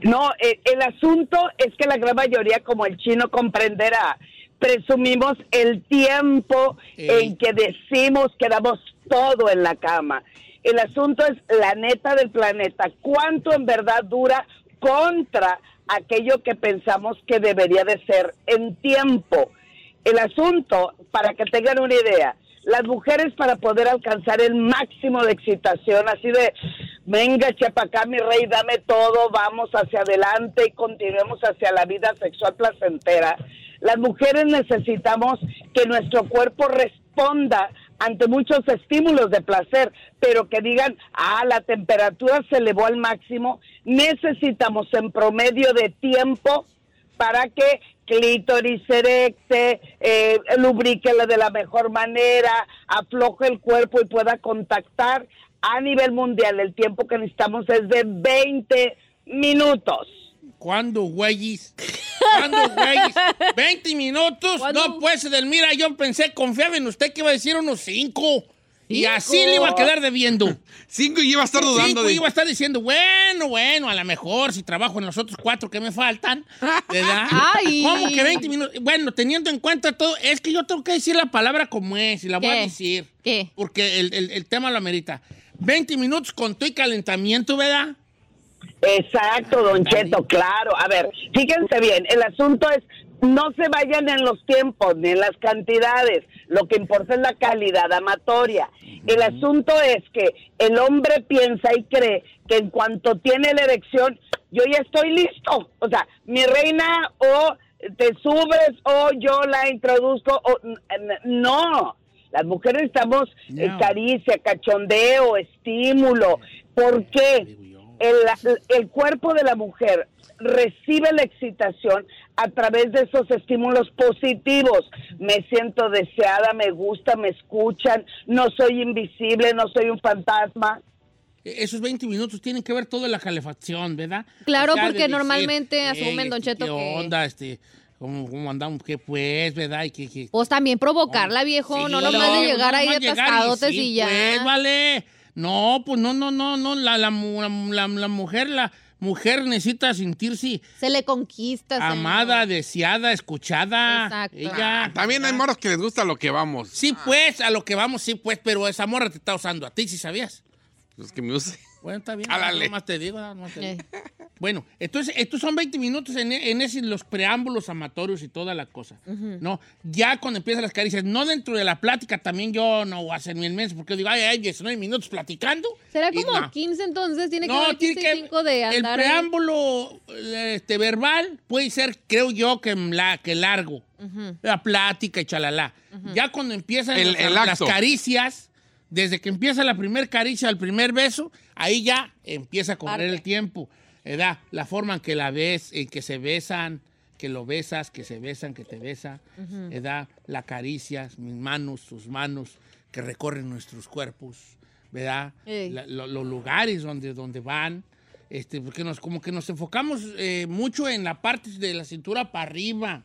No, eh, el asunto es que la gran mayoría, como el chino comprenderá, presumimos el tiempo en que decimos que damos todo en la cama. El asunto es la neta del planeta, cuánto en verdad dura contra aquello que pensamos que debería de ser en tiempo. El asunto, para que tengan una idea, las mujeres para poder alcanzar el máximo de excitación, así de, venga, chepa acá, mi rey, dame todo, vamos hacia adelante y continuemos hacia la vida sexual placentera. Las mujeres necesitamos que nuestro cuerpo responda ante muchos estímulos de placer, pero que digan, ah, la temperatura se elevó al máximo, necesitamos en promedio de tiempo para que clítoris erecte, eh, lubriquela de la mejor manera, afloje el cuerpo y pueda contactar a nivel mundial. El tiempo que necesitamos es de 20 minutos. ¿Cuándo, güeyes? ¿Cuándo, güeyes? ¿20 minutos? No, pues, Edelmira, yo pensé, confiaba en usted que iba a decir unos 5. Y así le iba a quedar debiendo. Cinco y iba a estar dudando Cinco de- iba a estar diciendo, bueno, bueno, a lo mejor si trabajo en los otros cuatro que me faltan, ¿verdad? Ay. ¿Cómo que 20 minutos? Bueno, teniendo en cuenta todo, es que yo tengo que decir la palabra como es y la voy a decir. ¿Qué? Porque el, el- el tema lo amerita. 20 minutos con tu y calentamiento, ¿verdad? Exacto, don Cheto, claro. A ver, fíjense bien, el asunto es, no se vayan en los tiempos ni en las cantidades, lo que importa es la calidad amatoria. El asunto es que el hombre piensa y cree que en cuanto tiene la erección, yo ya estoy listo. O sea, mi reina o te subes o yo la introduzco o no. Las mujeres estamos eh, No. caricia, cachondeo, estímulo. ¿Por qué? El, el cuerpo de la mujer recibe la excitación a través de esos estímulos positivos. Me siento deseada, me gusta, me escuchan, no soy invisible, no soy un fantasma. Esos 20 minutos tienen que ver todo en la calefacción, ¿verdad? Claro, O sea, de porque decir, normalmente "Ey, asumen, Don este, Cheto, ¿Qué que- onda? Este, ¿cómo, cómo andamos? ¿Qué pues, verdad? Y que, que- Pues también provocarla, viejo. no Sí, nomás de llegar no ahí de llegar y atascadotes y, sí, ya. Pues, vale. No, pues no, no, no, no. La, la, mu- la, la- la mujer, la mujer necesita sentirse Se le conquista. señor. amada, deseada, escuchada. Exacto. Ella. Ah, También hay moros que les gusta lo que vamos. Sí, pues, a lo que vamos, sí, pues, pero esa morra te está usando a ti, si sabías. Pues que me use. Bueno, está bien. Nada más te digo, nada más te digo. Bueno, entonces, estos son 20 minutos en, en ese, los preámbulos amatorios y toda la cosa. No, ya cuando empiezan las caricias, no dentro de la plática, también yo no voy a hacer mi inmenso, porque yo digo, ay, ay, 19 minutos platicando. ¿Será como no. 15 entonces? Tiene que No, haber tiene 15 y que- 5 de El andar. ahí? preámbulo este, verbal puede ser, creo yo, que, la, que largo. La plática y chalala. Ya cuando empiezan El- las, el caricias, desde que empieza la primer caricia, el primer beso, ahí ya empieza a correr el tiempo. ¿verdad? La forma en que la ves, en que se besan, que lo besas, que se besan, que te besa, Ujú. ¿verdad? La caricias, mis manos, tus manos, que recorren nuestros cuerpos, ¿verdad? Ey. La- lo- los lugares donde, donde van, este, porque nos, como que nos enfocamos eh, mucho en la parte de la cintura para arriba.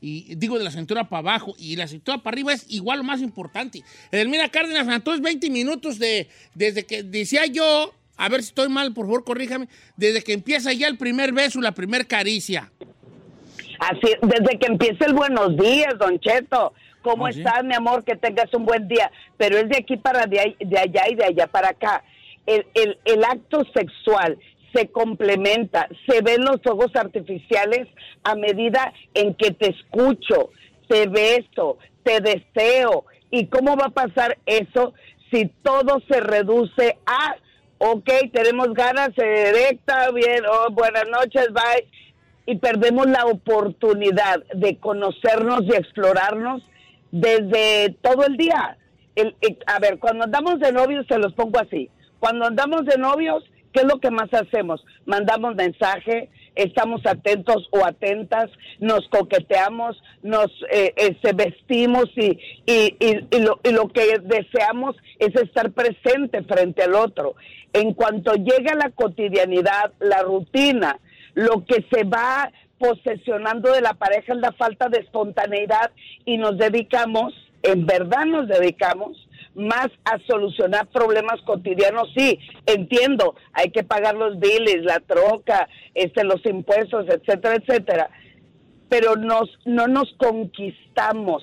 Y digo de la cintura para abajo. Y la cintura para arriba es igual lo más importante. Edelmira Cárdenas, entonces 20 minutos de, desde que decía yo, a ver si estoy mal, por favor, corríjame, desde que empieza ya el primer beso, la primer caricia. Así, desde que empieza el buenos días, Don Cheto. ¿Cómo Ah, sí. estás, mi amor? Que tengas un buen día. Pero es de aquí para de, ahí- de allá y de allá para acá. El, el, el acto sexual se complementa, se ven los fuegos artificiales a medida en que te escucho, te beso, te deseo. ¿Y cómo va a pasar eso si todo se reduce a, ok, tenemos ganas, se erecta, bien, oh, buenas noches, bye, y perdemos la oportunidad de conocernos y explorarnos desde todo el día. El- a ver, cuando andamos de novios, se los pongo así. Cuando andamos de novios, ¿qué es lo que más hacemos? Mandamos mensaje, estamos atentos o atentas, nos coqueteamos, nos eh, este, vestimos y, y, y- y lo, y lo que deseamos es estar presente frente al otro. En cuanto llega la cotidianidad, la rutina, lo que se va posesionando de la pareja es la falta de espontaneidad y nos dedicamos, en verdad nos dedicamos más a solucionar problemas cotidianos. Sí, entiendo, hay que pagar los biles, la troca, este, los impuestos, etcétera, etcétera. Pero nos, no nos conquistamos.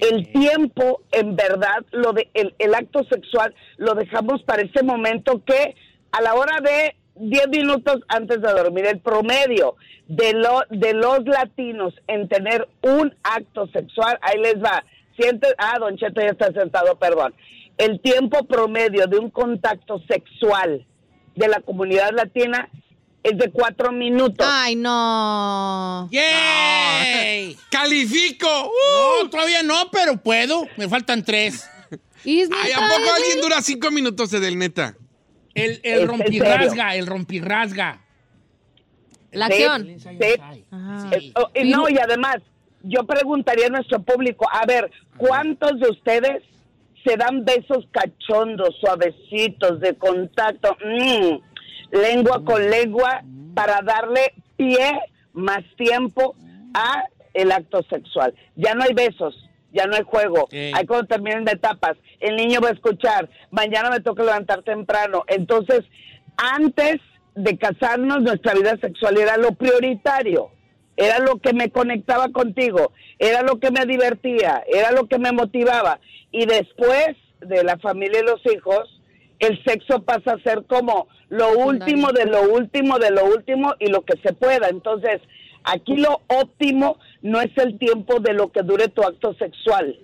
El tiempo, en verdad, lo de, el, el acto sexual lo dejamos para ese momento que a la hora de 10 minutos antes de dormir, el promedio de, lo, de los latinos en tener un acto sexual, ahí les va. Ah, Don Cheto ya está sentado, perdón. El tiempo promedio de un contacto sexual de la comunidad latina es de cuatro minutos. Ay, no. ¡Yay! ¡Califico! No, todavía no, pero puedo. Me faltan tres. ¿Y es Ay, ¿a poco alguien dura cinco minutos del neta? El, ¿Es el rompirrasga, el rompirrasga. La acción. sí. Ajá. Eh, oh, y no, y además, yo preguntaría a nuestro público, a ver, ¿cuántos de ustedes se dan besos cachondos, suavecitos, de contacto, mm, lengua con lengua, para darle pie más tiempo a el acto sexual? Ya no hay besos, ya no hay juego, Sí. hay cuando terminen de etapas, el niño va a escuchar, mañana me toca levantar temprano, entonces, antes de casarnos, nuestra vida sexual era lo prioritario era lo que me conectaba contigo, era lo que me divertía, era lo que me motivaba. Y después de la familia y los hijos, el sexo pasa a ser como lo último de lo último de lo último y lo que se pueda. Entonces, aquí lo óptimo no es el tiempo de lo que dure tu acto sexual,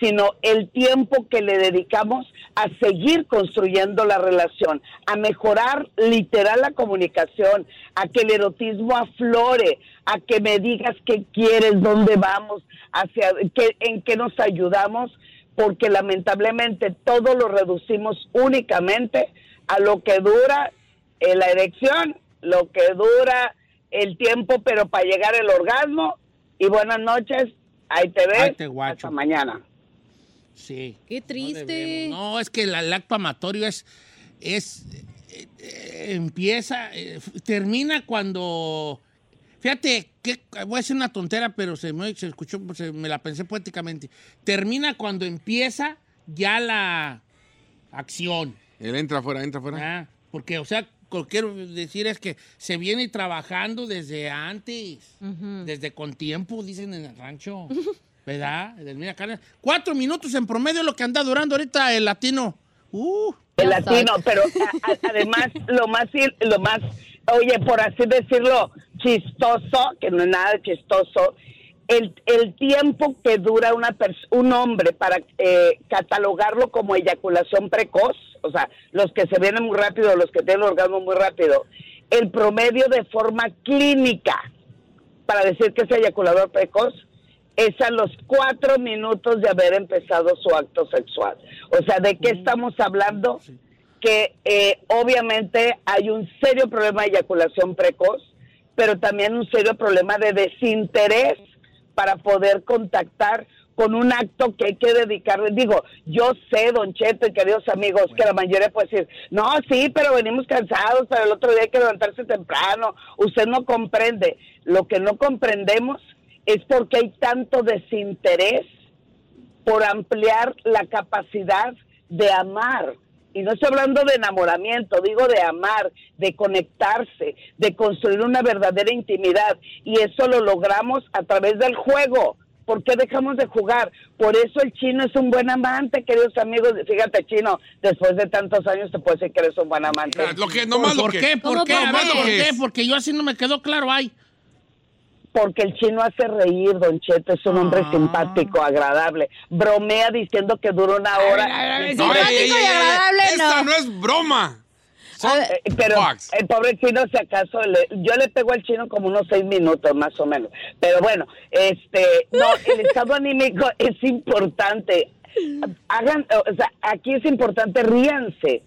sino el tiempo que le dedicamos a seguir construyendo la relación, a mejorar literal la comunicación, a que el erotismo aflore, a que me digas qué quieres, dónde vamos, hacia qué, en qué nos ayudamos, porque lamentablemente todo lo reducimos únicamente a lo que dura eh, la erección, lo que dura el tiempo, pero para llegar el orgasmo. Y buenas noches, ahí te ves, Ahí te guacho. hasta mañana. Sí. Qué No, triste. debemos. No, es que el, el acto amatorio es, es eh, eh, empieza, eh, termina cuando, fíjate, que, voy a decir una tontera, pero se me, se escuchó, se- me la pensé poéticamente. Termina cuando empieza ya la acción. Él entra afuera, entra afuera. Ah, porque, o sea, lo que quiero decir es que se viene trabajando desde antes, desde con tiempo, dicen en el rancho. ¿Verdad? Edelmira Cárdenas. Cuatro minutos en promedio es lo que anda durando ahorita el latino. Uh. El latino, pero a- a- además lo más lo más oye, por así decirlo, chistoso, que no es nada chistoso, el, el tiempo que dura una pers- un hombre para eh, catalogarlo como eyaculación precoz, o sea, los que se vienen muy rápido, los que tienen orgasmo muy rápido, el promedio de forma clínica para decir que es eyaculador precoz es a los cuatro minutos de haber empezado su acto sexual. O sea, ¿de qué estamos hablando? Que eh, obviamente hay un serio problema de eyaculación precoz, pero también un serio problema de desinterés para poder contactar con un acto que hay que dedicarle. Digo, yo sé, Don Cheto y queridos amigos, que la mayoría puede decir, no, sí, pero venimos cansados, pero el otro día hay que levantarse temprano. Usted no comprende. Lo que no comprendemos es porque hay tanto desinterés por ampliar la capacidad de amar. Y no estoy hablando de enamoramiento, digo de amar, de conectarse, de construir una verdadera intimidad. Y eso lo logramos a través del juego. ¿Por qué dejamos de jugar? Por eso el chino es un buen amante, queridos amigos. Fíjate, chino, después de tantos años te puedo decir que eres un buen amante. Lo que, nomás ¿Por lo que. qué? ¿Por ¿Cómo qué? Por qué? ¿por qué? Porque yo así no me quedó claro. Ay, porque el chino hace reír, Don Cheto, es un hombre Ah. simpático, agradable. Bromea diciendo que dura una hora. No, Simpático y agradable, Esta no. no es broma. Eh, pero el pobre chino, si acaso, le- yo le pego al chino como unos seis minutos más o menos. Pero bueno, este, no, el estado anímico es importante. Hagan, o sea, aquí es importante, ríanse,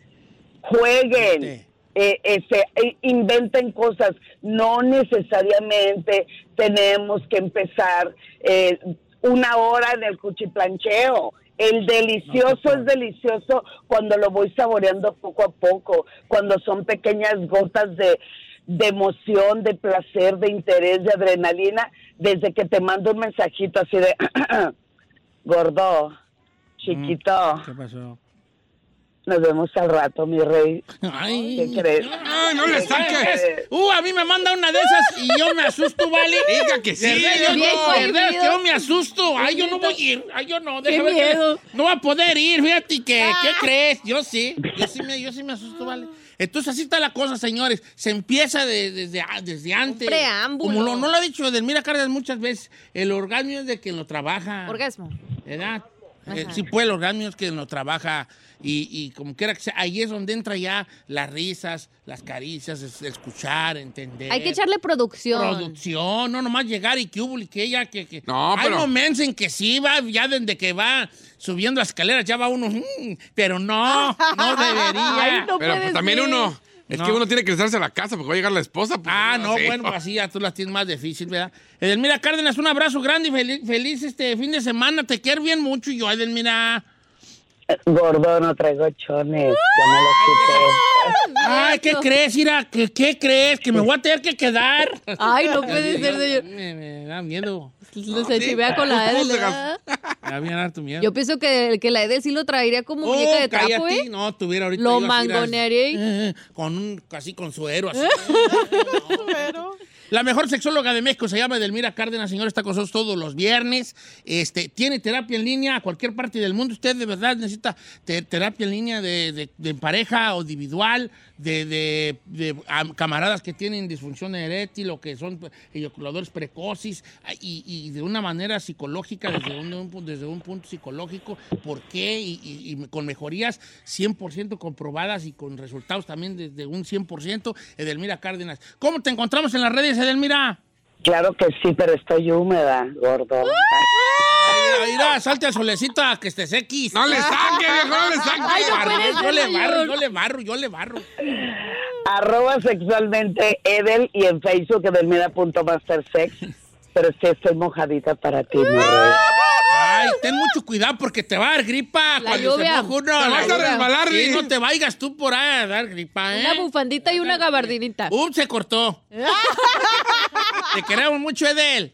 jueguen, Sí. Eh, eh, inventen cosas. No necesariamente tenemos que empezar eh, una hora en el cuchiplancheo. El delicioso es delicioso cuando lo voy saboreando poco a poco, cuando son pequeñas gotas de, de emoción, de placer, de interés, de adrenalina, desde que te mando un mensajito así de, gordo, chiquito, ¿Qué pasó? Nos vemos al rato, mi rey. Ay. ¿Qué crees? Ay, no le ¿Qué saques. Uh, a mí me manda una de esas y yo me asusto, ¿vale? Diga que sí, yo, verdad, me asusto. Ay, yo no voy a ir. Ay, yo no. Déjame Qué ver que-. No va a poder ir, fíjate que, ¿qué crees? Yo sí. Yo sí me, yo sí me asusto, ¿vale? Entonces así está la cosa, señores. Se empieza de- desde, desde antes. preámbulo. Como lo, no lo ha dicho Edelmira Cárdenas muchas veces, el orgasmo es de quien lo trabaja. Orgasmo. ¿verdad? Eh, Ajá. sí, pues orgasmo es que no trabaja y, y como quiera que sea, ahí es donde entra ya las risas, las caricias, es- escuchar, entender. Hay que echarle producción. Producción, no nomás llegar y que hubo y que ella, que, que- No, Hay pero- momentos en que sí va, ya desde que va subiendo las escaleras, ya va uno, "Mm", pero no, no debería. Ay, no Pero puede pues, también ser. uno. Es No. que uno tiene que regresarse a la casa porque va a llegar la esposa. pues, Ah, no, bueno, pues así ya tú las tienes más difícil, ¿verdad? Edelmira Cárdenas, un abrazo grande y feliz, feliz este fin de semana. Te quiero bien mucho y yo, Edelmira. Gordo, no traigo chones, ya me los quité. Ay, ¿qué crees, Ira? ¿Qué, qué crees? ¿Que me voy a tener que quedar? Ay, no puede ser, señor. Me, me da miedo. Se chivea con la ¿Cómo Edel. Yo pienso que, que la Edel sí lo traería como Oh, muñeca de trapo. ¿eh? No, tuviera ahorita. Lo así, mangonearía. eh, Con un, casi con suero, así. La mejor sexóloga de México se llama Edelmira Cárdenas, señor, está con nosotros todos los viernes. Este, tiene terapia en línea a cualquier parte del mundo. Usted de verdad necesita te- terapia en línea de, de- de pareja o individual, de, de- de, am, camaradas que tienen disfunción erétil o que son eyaculadores precoces y, de una manera psicológica, desde un, desde un punto psicológico, por qué y, y- y con mejorías 100% comprobadas y con resultados también desde un 100%. Edelmira Cárdenas. ¿Cómo te encontramos en las redes, Edelmira? Claro que sí, pero estoy húmeda, gordo. Mira, mira, salte al solecito a que estés X. No le saque, viejo, no le saque. Ay, no Barro, puede ser, yo le barro, yo le barro, yo le barro. Arroba sexualmente Edel y en Facebook edelmira.mastersex. Pero sí estoy mojadita para ti, mi rey. Ay, ten mucho cuidado porque te va a dar gripa. La cuando se lluvia. moja uno, Te la vas a lluvia. resbalar, Sí, Rick. no te vayas tú por ahí a dar gripa, ¿eh? Una bufandita y una gabardinita. ¡Uh, se cortó! te queremos mucho, Edel.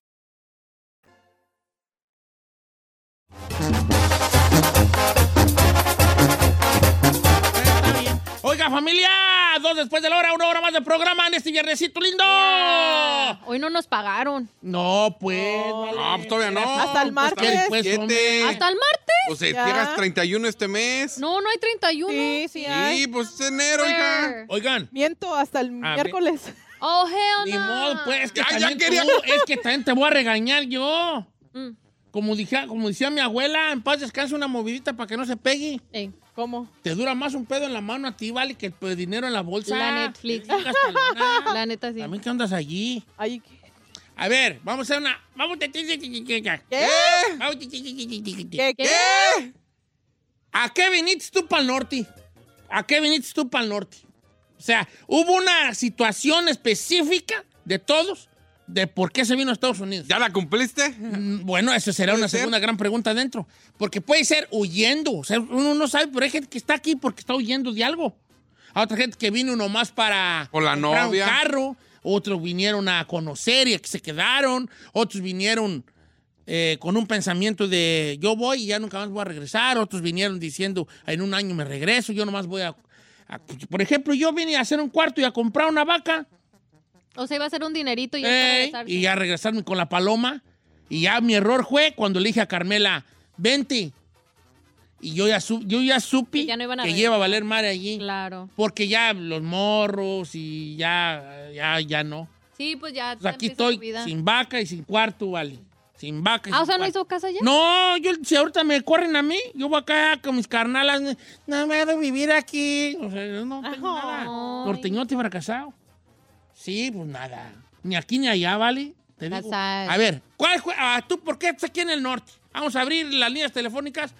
Está bien. Oiga, familia, dos después de la hora, una hora más de programa en este viernesito lindo. Hoy no nos pagaron. No, pues. vale. No, pues todavía no. Hasta el martes. Pues. ¿Hasta el martes? Pues eh, Ya. llegas 31 este mes. No, no hay 31. Sí, sí Sí, hay. pues es enero, hija. Where? Oigan. Miento hasta el A ver. miércoles. Oh, hell Ni no. modo, pues, que Ya, ya también quería- tú, es que también te voy a regañar yo. Mm. Como, dije, como decía mi abuela, en paz descanse una movidita para que no se pegue. ¿Cómo? Te dura más un pedo en la mano a ti, vale, que el dinero en la bolsa. La Netflix. La neta, sí. También que andas allí. Ay, A ver, vamos a hacer una... Vamos a... ¿Qué? ¿Qué? Vamos. ¿Qué? ¿Qué? ¿A qué viniste tú para el norte? ¿A qué viniste tú para el norte? O sea, hubo una situación específica de todos de por qué se vino a Estados Unidos. ¿Ya la cumpliste? Mm, Bueno, esa será ¿Puede una ser? segunda gran pregunta dentro. Porque puede ser huyendo. O sea, uno no sabe, pero hay gente que está aquí porque está huyendo de algo. Hay otra gente que vino nomás para Por la comprar novia. un carro. Otros vinieron a conocer y a que se quedaron. Otros vinieron eh, con un pensamiento de yo voy y ya nunca más voy a regresar. Otros vinieron diciendo en un año me regreso, yo nomás voy a... a- por ejemplo, yo vine a hacer un cuarto y a comprar una vaca. O sea, iba a ser un dinerito y ya y ya regresarme con la paloma. Y ya mi error fue cuando le dije a Carmela, vente. Y yo ya, su- yo ya supe Que ya no a que lleva a valer madre allí. Claro. Porque ya los morros y ya, ya, ya no. Sí, pues ya. Pues aquí estoy sin vaca y sin cuarto, vale. Sin vaca y Ah, o sin sea, ¿no hizo casa ya? No, yo, si ahorita me corren a mí, yo voy acá con mis carnalas. No me de vivir aquí. O sea, yo no tengo nada. Norteñote fracasado. Sí, pues nada. Ni aquí ni allá, ¿vale? Te digo. A ver, ¿cuál ah, ¿tú por qué estás aquí en el norte? Vamos a abrir las líneas telefónicas.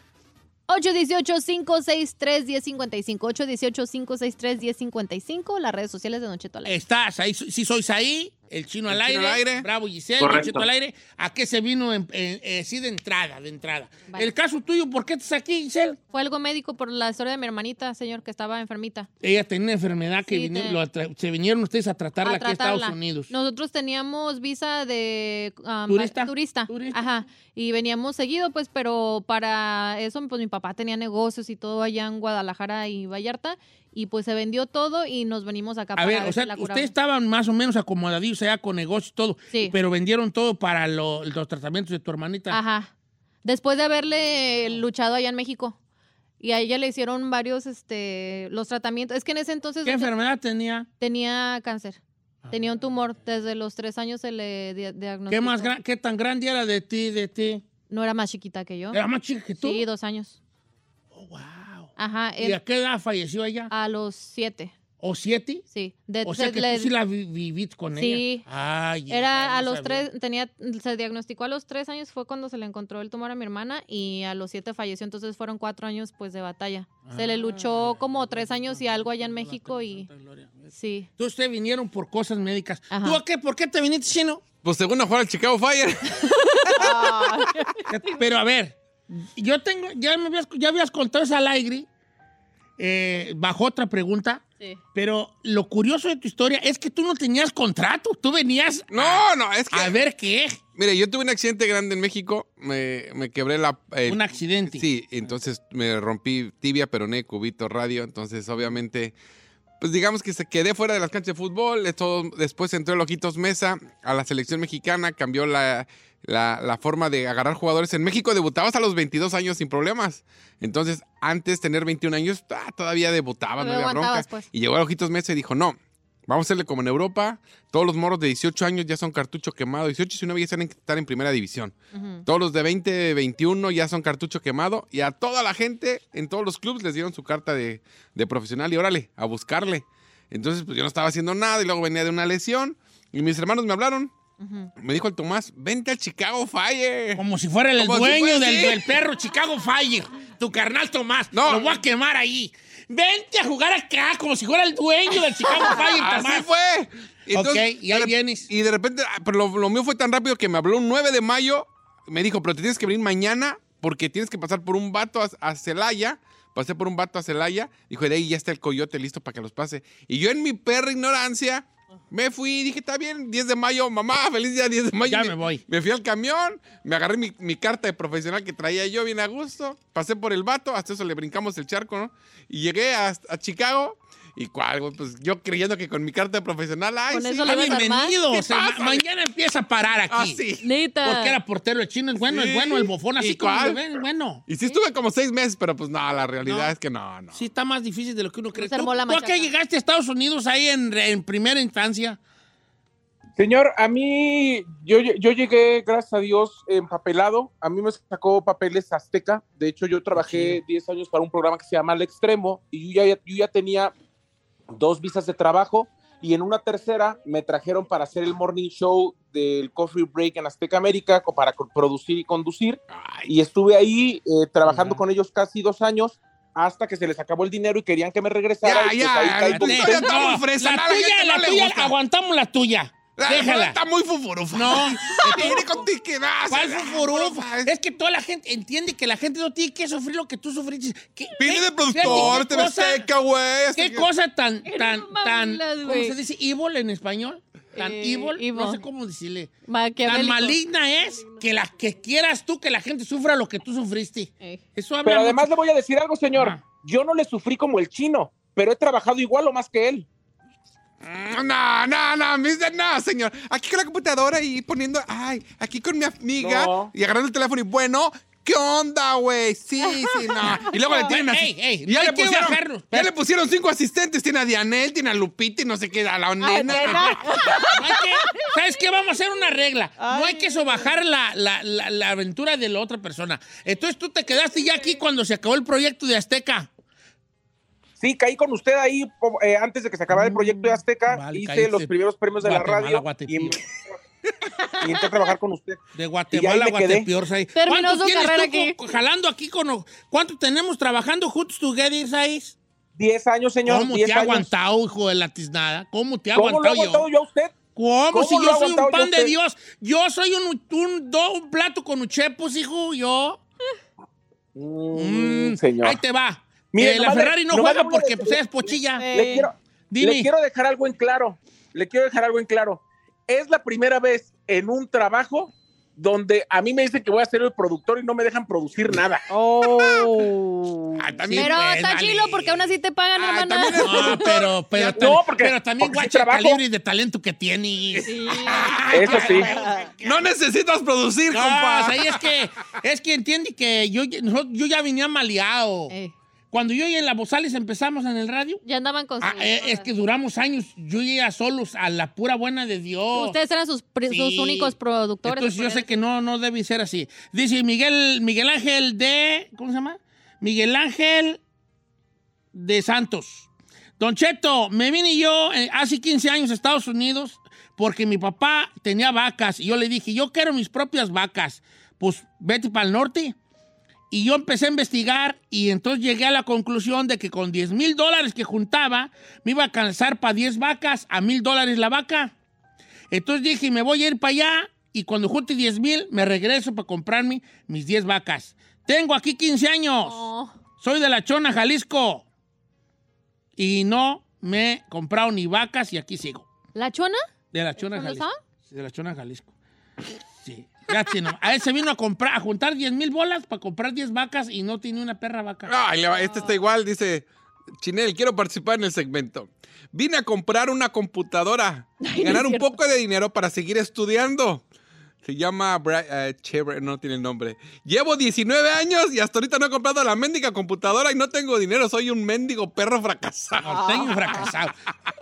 818-563-1055. 818-563-1055. Las redes sociales de al aire. Estás ahí, si sois ahí, el chino, al, aire, Chino al aire. Bravo Giselle, Correcto. el chino al aire. ¿A qué se vino en, en- eh, sí de entrada, de entrada? Vale. El caso tuyo, ¿por qué estás aquí, Giselle? Fue algo médico por la historia de mi hermanita, señor, que estaba enfermita. Ella tenía una enfermedad que Sí, te- se vinieron ustedes a tratarla a aquí a Estados. Unidos. Nosotros teníamos visa de um, ¿Turista? turista. Ajá. Y veníamos seguido, pues, pero para eso, pues mi papá tenía negocios y todo allá en Guadalajara y Vallarta. Y pues se vendió todo y nos venimos acá A para ver, o sea, ustedes estaban más o menos acomodadillos allá con negocios y todo, pero vendieron todo para lo- los tratamientos de tu hermanita. Ajá. Después de haberle luchado allá en México. Y a ella le hicieron varios, este, los tratamientos. Es que en ese entonces... ¿Qué enfermedad tenía? Tenía cáncer. Tenía un tumor. Desde los tres años se le di- diagnosticó. ¿Qué, más gran- ¿Qué tan grande era de ti, de ti? No era más chiquita que yo. ¿Era más chica que tú? Sí, dos años. Oh, wow. Ajá. ¿Y él- a qué edad falleció ella? a los siete. ¿O siete? Sí. De- o sea se que le- tú sí la vi- viviste con Sí. ella. Ay, Era a los sabía. tres, tenía, se diagnosticó a los tres años, fue cuando se le encontró el tumor a mi hermana y a los siete falleció, entonces fueron cuatro años pues de batalla. Se Ah. le luchó como tres años y algo allá en México y sí. Tú ustedes vinieron por cosas médicas. Ajá. ¿Tú a qué? ¿Por qué te viniste, chino? Pues según a jugar al Chicago Fire. Pero a ver, yo tengo, ya me habías, ya habías contado esa al aire, eh, bajo otra pregunta. Sí. Pero lo curioso de tu historia es que tú no tenías contrato. Tú venías. No, no, es que. A ver qué. Mire, yo tuve un accidente grande en México. Me, me quebré la. el- Un accidente. Sí, entonces me rompí tibia, peroné, cubito, radio. Entonces, obviamente, pues digamos que se quedé fuera de las canchas de fútbol. Esto- después entró el Ojitos Mesa a la selección mexicana. Cambió la, la- la forma de agarrar jugadores. En México debutabas a los 22 años sin problemas. Entonces, antes de tener 21 años, ah, todavía debutabas, no había bronca. pues. Y llegó a Ojitos Mesa y dijo, no. Vamos a hacerle como en Europa. Todos los moros de 18 años ya son cartucho quemado. 18 y 19 ya están en, estar en primera división. Todos los de 20, 21 ya son cartucho quemado. Y a toda la gente en todos los clubes les dieron su carta de, de profesional y órale, a buscarle. Entonces, pues yo no estaba haciendo nada y luego venía de una lesión. Y mis hermanos me hablaron. Me dijo el Tomás, vente al Chicago Fire. Como si fuera el Como si dueño fuera- del, sí. del perro Chicago Fire. Tu carnal Tomás. No. Lo voy a quemar ahí. Vente a jugar acá como si fuera el dueño del Chicago Fire, Tomás. Así fue. Ok, y ahí vienes. Y de repente, ah, pero lo, lo mío fue tan rápido que me habló un 9 de mayo. Me dijo, pero te tienes que venir mañana porque tienes que pasar por un vato a, a Celaya. Pasé por un vato a Celaya. Dijo, de ahí ya está el coyote listo para que los pase. Y yo en mi perra ignorancia me fui dije, está bien, 10 de mayo, mamá, feliz día 10 de mayo. Ya me voy. Me fui al camión, me agarré mi, mi carta de profesional que traía yo bien a gusto. Pasé por el vato, hasta eso le brincamos el charco, ¿no? Y llegué a, a Chicago. ¿Y cuál, güey? Pues yo creyendo que con mi carta de profesional, ay, Con sí, eso Ah, a bienvenido. ¿Qué O sea, ma- mañana empieza a parar aquí. Ah, sí. Neta. Porque era portero el chino, es bueno, Sí. es bueno, el bofón así ¿Y como cuál? lo ven, es bueno. Y sí estuve como seis meses, pero pues no, la realidad No. es que no, no. Sí, está más difícil de lo que uno cree. se armó ¿Tú, la tú a qué machaca. llegaste a Estados Unidos ahí en, en primera instancia? Señor, a mí, yo, yo llegué, gracias a Dios, empapelado. A mí me sacó papeles Azteca. De hecho, yo trabajé 10 años para un programa que se llama Al Extremo y yo ya, yo ya tenía dos visas de trabajo y en una tercera me trajeron para hacer el morning show del Coffee Break en Azteca América para producir y conducir y estuve ahí eh, trabajando con ellos casi dos años hasta que se les acabó el dinero y querían que me regresara. Ya, y pues ya, ahí ya, fresa, la la tuya, no la tuya, aguantamos la tuya. La Déjala. está muy fufurufa. No, Viene contigo que das. ¿Cuál fufurufa? Es que toda la gente entiende que la gente no tiene que sufrir lo que tú sufriste. ¿Qué- Viene qué- de productor, te seca, güey. ¿Qué que- cosa tan, tan, tan, ¿cómo se dice? Evil en español. Tan Eh, evil, no evil. sé cómo decirle. Tan maligna es que la que quieras tú que la gente sufra lo que tú sufriste. Eh. Eso habla Pero además mucho. le voy a decir algo, señor. Ajá. Yo no le sufrí como el chino, pero he trabajado igual o más que él. Mm, No, no, no, no, señor. Aquí con la computadora y poniendo, ay, aquí con mi amiga No. y agarrando el teléfono y bueno, ¿qué onda, güey? Sí, sí, no. Y luego le tienen así. Ey, ya, no le pusieron, bajarlo. ya le pusieron cinco asistentes. Tiene a Dianel, tiene a Lupita y no sé qué, a la nena. No ¿Sabes qué? Vamos a hacer una regla. No hay que sobajar la, la, la, la aventura de la otra persona. Entonces tú te quedaste ya aquí cuando se acabó el proyecto de Azteca. Sí, caí con usted ahí eh, antes de que se acabara el proyecto de Azteca. Mm, Vale, hice caíste. los primeros premios de la Guatemala, radio y, Guatepío. y entré a trabajar con usted. De Guatemala, quedé. Guatepeor. Terminó ¿Cuánto su carrera aquí. jalando aquí con... ¿Cuánto tenemos trabajando juntos together, Sais? Diez años, señor. ¿Cómo te ha aguantado, hijo de la tiznada? ¿Cómo te ha ¿Cómo lo he aguantado aguantado yo? yo a usted? ¿Cómo? ¿Cómo Si yo soy un aguantado yo pan de? Dios. Yo soy un, un, plato con uchepos, hijo. Yo. Mm, Mm, señor. Ahí te va. Mire, Eh, la Ferrari no juega porque pues, eres pochilla. Le quiero, Dime. le quiero dejar algo en claro. Le quiero dejar algo en claro. Es la primera vez en un trabajo donde a mí me dicen que voy a ser el productor y no me dejan producir nada. Oh. Ah, también. Pero pues, está vale. chilo porque aún así te pagan, Ah, hermana. también es- No, pero, pero, No, porque- pero también porque sí guacha el calibre de talento que tienes. Sí. Eso sí. No necesitas producir, No, compa. o sea, y es que, es que entiende que yo, yo yo ya venía maleado. Eh, Cuando yo y en la Bozales empezamos en el radio, ya andaban con ah, eh, es que duramos años, yo y ella solos, a la pura buena de Dios. Ustedes eran sus, Sí. únicos productores. Entonces yo sé que no, no debe ser así. Dice Miguel, Miguel Ángel de. ¿Cómo se llama? Miguel Ángel de Santos. Don Cheto, me vine yo eh, hace 15 años a Estados Unidos porque mi papá tenía vacas y yo le dije, yo quiero mis propias vacas. Pues vete para el norte. Y yo empecé a investigar y entonces llegué a la conclusión de que con 10 mil dólares que juntaba me iba a alcanzar para 10 vacas a mil dólares la vaca. Entonces dije, me voy a ir para allá y cuando junte 10 mil me regreso para comprarme mis 10 vacas. Tengo aquí 15 años. Oh, Soy de La Chona, Jalisco. Y no me he comprado ni vacas y aquí sigo. ¿La chona? De La Chona, ¿Dónde Jalisco. Sí, De La Chona, Jalisco. A él se vino a comprar, a juntar 10 mil bolas para comprar 10 vacas y no tiene una perra vaca. Ay, este está igual, dice Chinel, quiero participar en el segmento. Vine a comprar una computadora ganar un poco de dinero para seguir estudiando. Se llama Bra eh, Chever- no tiene nombre. Llevo 19 años y hasta ahorita no he comprado la mendiga computadora y no tengo dinero. Soy un mendigo perro fracasado. Norteño fracasado.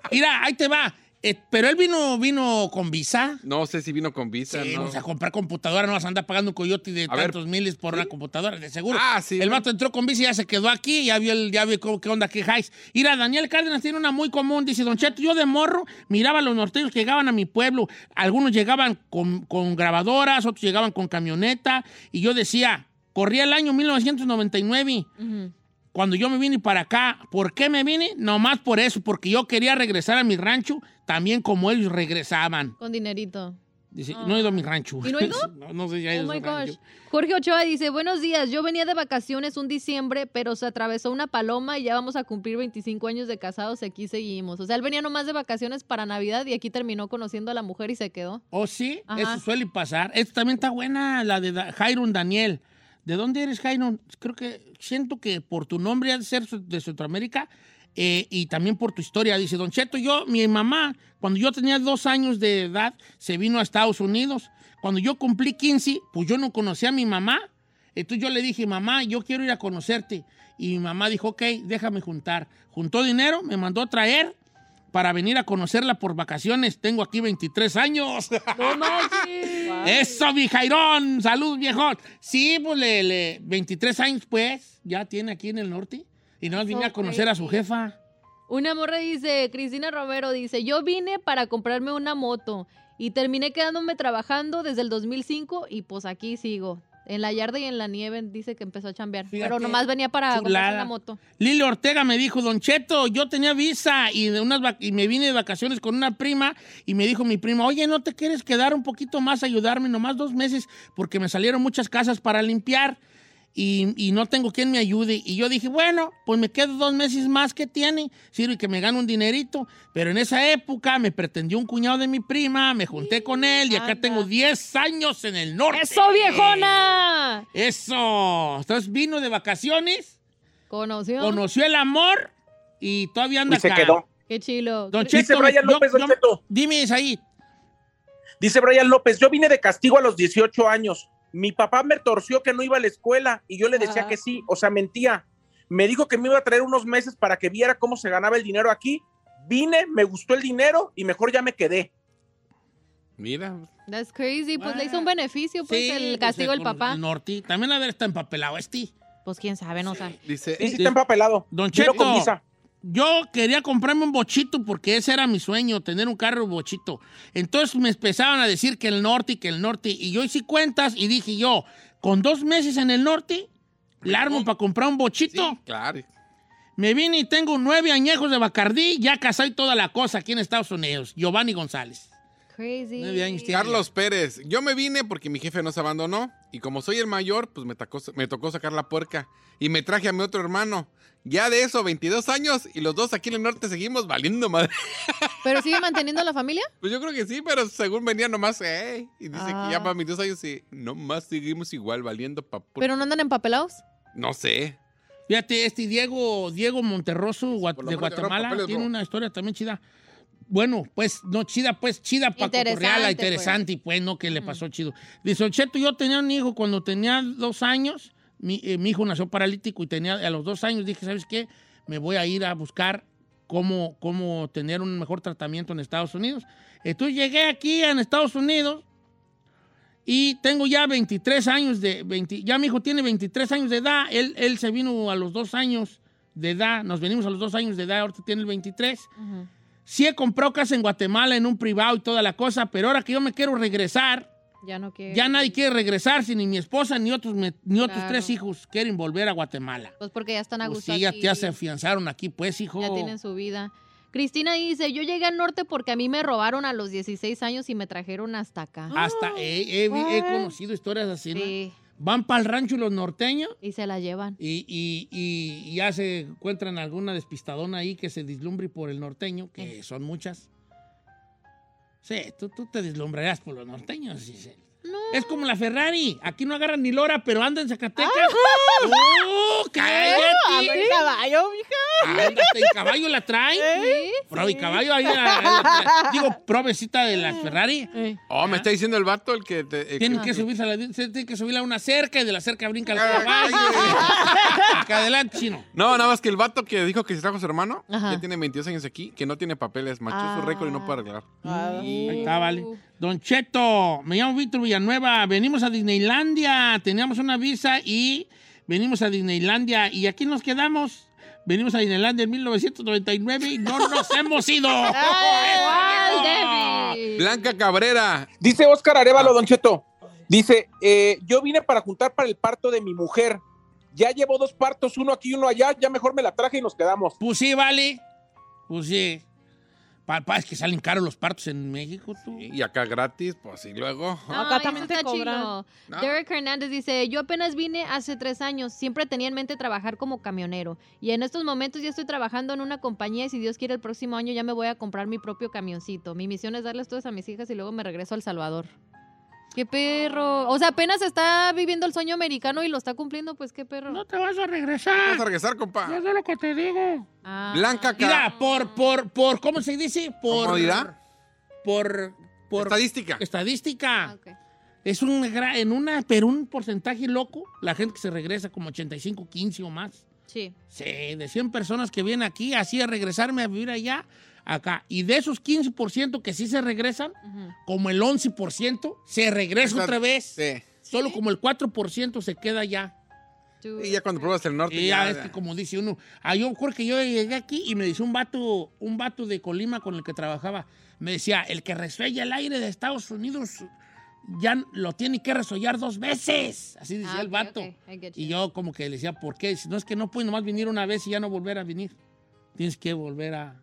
Mira, ahí te va. Eh, pero él vino, vino con visa. No sé si vino con visa, Sí, ¿no? o sea, comprar computadora, no vas a andar pagando un coyote de A ver. tantos miles por una computadora, de seguro. Ah, sí. El vato entró con visa y ya se quedó aquí, ya vio, el, ya vio qué onda, qué jais. Mira, Daniel Cárdenas tiene una muy común, dice, Don Cheto, yo de morro miraba a los norteños que llegaban a mi pueblo. Algunos llegaban con, con grabadoras, otros llegaban con camioneta, y yo decía, corría el año 1999 Ujú. Cuando yo me vine para acá. ¿Por qué me vine? Nomás por eso, porque yo quería regresar a mi rancho también como ellos regresaban. Con dinerito. Dice, no he ido a mi rancho. ¿Y no ha ido? no, no sé, he Oh ido my gosh. Jorge Ochoa dice, buenos días, yo venía de vacaciones un diciembre, pero se atravesó una paloma y ya vamos a cumplir 25 años de casados y aquí seguimos. O sea, él venía nomás de vacaciones para Navidad y aquí terminó conociendo a la mujer y se quedó. ¿Oh, sí? Ajá. Eso suele pasar. Esta también está buena, la de Jairon Daniel. ¿De dónde eres, Jairon? Creo que siento que por tu nombre de ser de Centroamérica eh, y también por tu historia. Dice, Don Cheto, yo, mi mamá, cuando yo tenía dos años de edad, se vino a Estados Unidos. Cuando yo cumplí 15, pues yo no conocía a mi mamá. Entonces yo le dije, mamá, yo quiero ir a conocerte. Y mi mamá dijo, ok, déjame juntar. Juntó dinero, me mandó a traer para venir a conocerla por vacaciones. Tengo aquí 23 años. ¡No manches! Eso, mi Jairón. Salud, viejón. Sí, pues le, le- 23 años, pues, ya tiene aquí en el norte. Y no vine a conocer a su jefa. Una morra dice, Cristina Romero dice, yo vine para comprarme una moto y terminé quedándome trabajando desde el 2005 y pues aquí sigo. En la yarda y en la nieve dice que empezó a chambear. Fíjate, pero nomás venía para comprarse una moto. Lili Ortega me dijo, Don Cheto, yo tenía visa y, de unas y me vine de vacaciones con una prima y me dijo mi prima, oye, ¿no te quieres quedar un poquito más a ayudarme, nomás dos meses, porque me salieron muchas casas para limpiar y, y no tengo quien me ayude? Y yo dije, bueno, pues me quedo dos meses más que tiene, sirve que me gano un dinerito. Pero en esa época me pretendió un cuñado de mi prima, me junté con él y acá tengo 10 años en el norte. ¡Eso, viejona! Eso. Entonces vino de vacaciones Conoció. conoció el amor y todavía anda Y se acá. quedó. Qué chilo. Don Dice Cheto, Brian yo- López, Don yo- Cheto. Dime, ahí. Dice Brian López, yo vine de castigo a los 18 años. Mi papá me torció que no iba a la escuela y yo le decía Ah. que sí, o sea, mentía. Me dijo que me iba a traer unos meses para que viera cómo se ganaba el dinero aquí. Vine, me gustó el dinero y mejor ya me quedé. Mira. That's crazy. Pues le hizo un beneficio, pues, Sí, el castigo del papá. El norte. También a ver, está empapelado este. Pues quién sabe, no sabe. Dice, Sí, sí está empapelado. Don Cheto, visa. Yo quería comprarme un bochito porque ese era mi sueño, tener un carro bochito. Entonces me empezaban a decir que el norte y que el norte. Y yo hice cuentas y dije yo, con dos meses en el norte, la armo para comprar un bochito. claro. Me vine y tengo nueve añejos de Bacardí, ya casé y toda la cosa aquí en Estados Unidos. Giovanni González. Crazy. Nueve años tiene. Carlos Pérez, yo me vine porque mi jefe nos abandonó y como soy el mayor, pues me tocó, me tocó sacar la puerca y me traje a mi otro hermano. Ya de eso, 22 años y los dos aquí en el norte seguimos valiendo madre. ¿Pero sigue manteniendo la familia? Pues yo creo que sí, pero según venía nomás, eh, y dice que ya Ah. para mis dos años y nomás seguimos igual valiendo pa' pur- ¿Pero no andan empapelados? No sé. Fíjate, este Diego, Diego Monterroso de Guatemala tiene una historia también chida. Bueno, pues, no chida, pues, chida para Interesante, pues. interesante, y pues, no, que le pasó chido. Dice, "Don Cheto, yo tenía un hijo cuando tenía dos años, mi, eh, mi hijo nació paralítico y tenía, a los dos años dije, ¿sabes qué? Me voy a ir a buscar cómo, cómo tener un mejor tratamiento en Estados Unidos. Entonces llegué aquí en Estados Unidos y tengo ya 23 años de... 20 ya mi hijo tiene 23 años de edad. Él, él se vino a los dos años de edad. Nos venimos a los dos años de edad. Ahorita tiene el 23. Sí he comprado casa en Guatemala en un privado y toda la cosa, pero ahora que yo me quiero regresar, Ya no quiere. ya nadie quiere regresar, si ni mi esposa ni otros, me- ni otros Claro. tres hijos quieren volver a Guatemala. Pues porque ya están a Pues gusto sí, ya, ya se afianzaron aquí, pues, hijo. Ya tienen su vida. Cristina dice, yo llegué al norte porque a mí me robaron a los 16 años y me trajeron hasta acá. Hasta he, he- he conocido historias así, ¿no? Sí. Van para el rancho los norteños Y se la llevan. y, y- y- y ya se encuentran alguna despistadona ahí que se dislumbre por el norteño, que son muchas. Sí, tú, tú te deslumbrarás por los norteños. Es como la Ferrari. Aquí no agarran ni lora, pero anda en Zacatecas. ¡Oh, cállate! Anda en caballo, mija. Ándate, en caballo la trae. Sí. Pro y caballo ahí la, la. Digo, provecita de la Ferrari. Oh, me está diciendo el vato el que... te- eh, Tienen que- que subirse a la, tienen que subirla a una cerca y de la cerca brinca el caballo. Acá adelante, chino. No, nada más que el vato que dijo que se trajo a su hermano, Ajá. ya tiene 22 años aquí, que no tiene papeles, machó su Ah. récord y no puede arreglar. Ahí está, vale. Don Cheto, me llamo Víctor Villanueva. Venimos a Disneylandia. Teníamos una visa y venimos a Disneylandia. ¿Y aquí nos quedamos? Venimos a Disneylandia en 1999 y no nos hemos ido. Blanca Cabrera, Dice Oscar Arevalo, Don Cheto. Dice, eh, yo vine para juntar para el parto de mi mujer. Ya llevo dos partos, uno aquí y uno allá. Ya mejor me la traje y nos quedamos. Pues sí, vale. Pues sí. Papá, es que salen caros los partos en México, tú. y acá gratis, pues y luego. Acá Ay, también te está cobran. No. Derek Hernández dice, yo apenas vine hace tres años, siempre tenía en mente trabajar como camionero y en estos momentos ya estoy trabajando en una compañía y si Dios quiere el próximo año ya me voy a comprar mi propio camioncito. Mi misión es darles todas a mis hijas y luego me regreso a El Salvador. ¡Qué perro! O sea, apenas está viviendo el sueño americano y lo está cumpliendo, pues qué perro. No te vas a Vamos a regresar. regresar, compa. Eso es lo que te digo. Ah. Blanca Ca- Mira, por, por, por, ¿cómo se dice? Por. ¿Comodidad? Por. Por Estadística. estadística. Ah, ok. Es un en una, pero un porcentaje loco, la gente que se regresa como 85, 15 o más. Sí. Sí, de 100 personas que vienen aquí así a regresarme a vivir allá, acá. Y de esos 15% que sí se regresan, Ujú. como el 11% se regresa Exacto. otra vez. Sí. Solo como el 4% se queda allá. Y ya cuando pruebas el norte. Y ya, ya, es que como dice uno, ah, yo creo que yo llegué aquí y me dice un vato, un vato de Colima con el que trabajaba, me decía, el que resuella el aire de Estados Unidos ya lo tiene que resollar dos veces. Así decía Ah, el vato. ok, I get Y yo como que le decía, ¿por qué? Si no es que no puedes nomás venir una vez y ya no volver a venir. Tienes que volver a,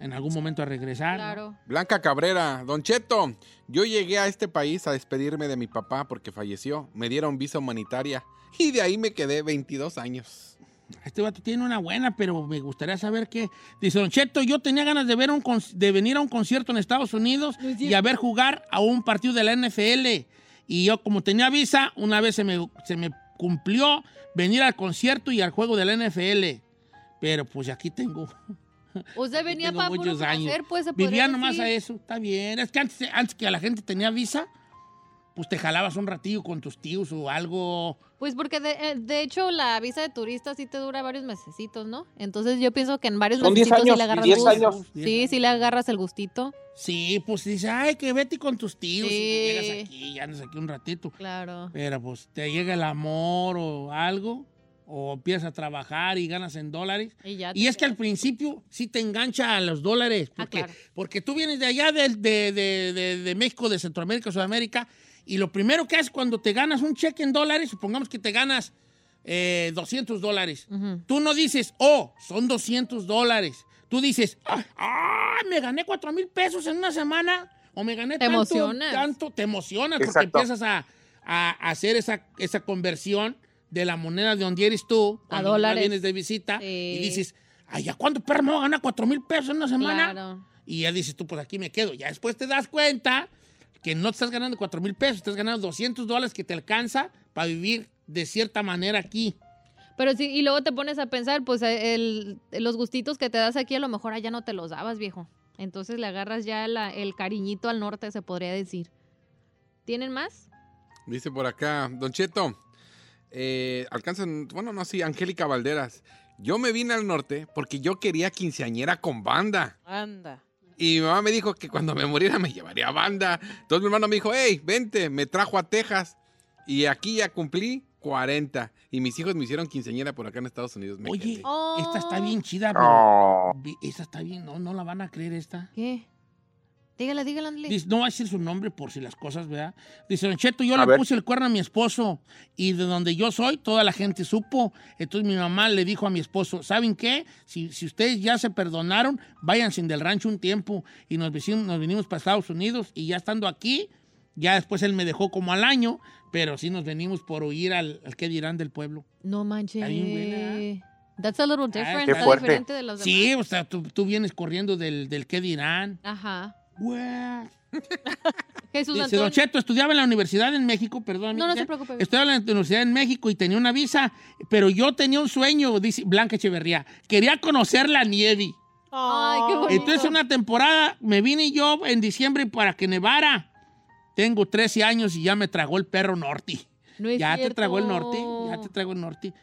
en algún momento a regresar. ¿no? Claro. Blanca Cabrera, Don Cheto, yo llegué a este país a despedirme de mi papá porque falleció. Me dieron visa humanitaria y de ahí me quedé 22 años. Este vato tiene una buena, pero me gustaría saber qué. Dice, Don Cheto, yo tenía ganas de, ver un de venir a un concierto en Estados Unidos y a ver jugar a un partido de la NFL. Y yo, como tenía visa, una vez se me, se me cumplió venir al concierto y al juego de la NFL. Pero pues aquí tengo, Usted venía para muchos años. placer, pues Vivía nomás decir. a eso, está bien. Es que antes, antes que a la gente tenía visa, pues te jalabas un ratillo con tus tíos o algo. Pues porque de, eh, de hecho la visa de turista sí te dura varios mesecitos, ¿no? Entonces yo pienso que en varios Son 10 mesecitos sí años, le agarras 10 gusto. años. Sí, sí le agarras el gustito. Sí, pues dice, ay, que vete con tus tíos y Sí. llegas aquí y andas aquí un ratito. Claro. Pero pues te llega el amor o algo, o empiezas a trabajar y ganas en dólares. Y, ya Y te es que al principio sí te engancha a los dólares, Ah, porque, claro. porque tú vienes de allá de, de- de- de- de México, de Centroamérica, Sudamérica, y lo primero que haces cuando te ganas un cheque en dólares, supongamos que te ganas eh, 200 dólares, Ujú. tú no dices, oh, son 200 dólares. Tú dices, ah, ah, me gané 4 mil pesos en una semana, o me gané Te tanto, emocionas. tanto, te emocionas, porque empiezas a, a hacer esa, esa conversión de la moneda de donde eres tú, A dólares. vienes de visita, Sí. y dices, ay, ¿ya cuánto perro me voy a ganar 4 mil pesos en una semana? Claro. Y ya dices tú, pues aquí me quedo. Ya después te das cuenta que no te estás ganando 4 mil pesos, estás ganando 200 dólares que te alcanza para vivir de cierta manera aquí. Pero sí, y luego te pones a pensar, pues el- los gustitos que te das aquí a lo mejor allá no te los dabas, viejo. Entonces le agarras ya la- el cariñito al norte, se podría decir. ¿Tienen más? Dice por acá, Don Cheto, eh, alcanzan, bueno, no, sí, Angélica Valderas. Yo me vine al norte porque yo quería quinceañera con banda. Anda. Y mi mamá me dijo que cuando me muriera me llevaría banda. Entonces mi hermano me dijo, hey, vente, me trajo a Texas. Y aquí ya cumplí 40. Y mis hijos me hicieron quinceañera por acá en Estados Unidos. Me Oye. Oh. esta está bien chida, pero... Oh. vi- Esta está bien, no, no la van a creer esta. ¿Qué? Dígala, dígala. Dice, no va a decir su nombre por si las cosas, ¿verdad? Dice, Don Cheto, yo A le ver. puse el cuerno a mi esposo y de donde yo soy, toda la gente supo. Entonces mi mamá le dijo a mi esposo, ¿saben qué? Si, si ustedes ya se perdonaron, váyanse del rancho un tiempo. Y nos, nos vinimos para Estados Unidos y ya estando aquí, ya después él me dejó como al año, pero sí nos venimos por huir al, al qué dirán del pueblo. No manches. Bien buena, That's a little different. Qué está fuerte. diferente de los demás. Sí, o sea, tú, tú vienes corriendo del, del qué dirán. Ajá. Jesús Dice. Don Cheto, estudiaba en la universidad en México, perdón. No, no se preocupe. Estudiaba en la universidad en México y tenía una visa, pero yo tenía un sueño, dice Blanca Echeverría. Quería conocer la nieve. Ay, qué bonito. Entonces, una temporada me vine yo en diciembre para que nevara. Tengo 13 años y ya me tragó el perro norte. No es ya te tragó el norte, ya te tragó el norte.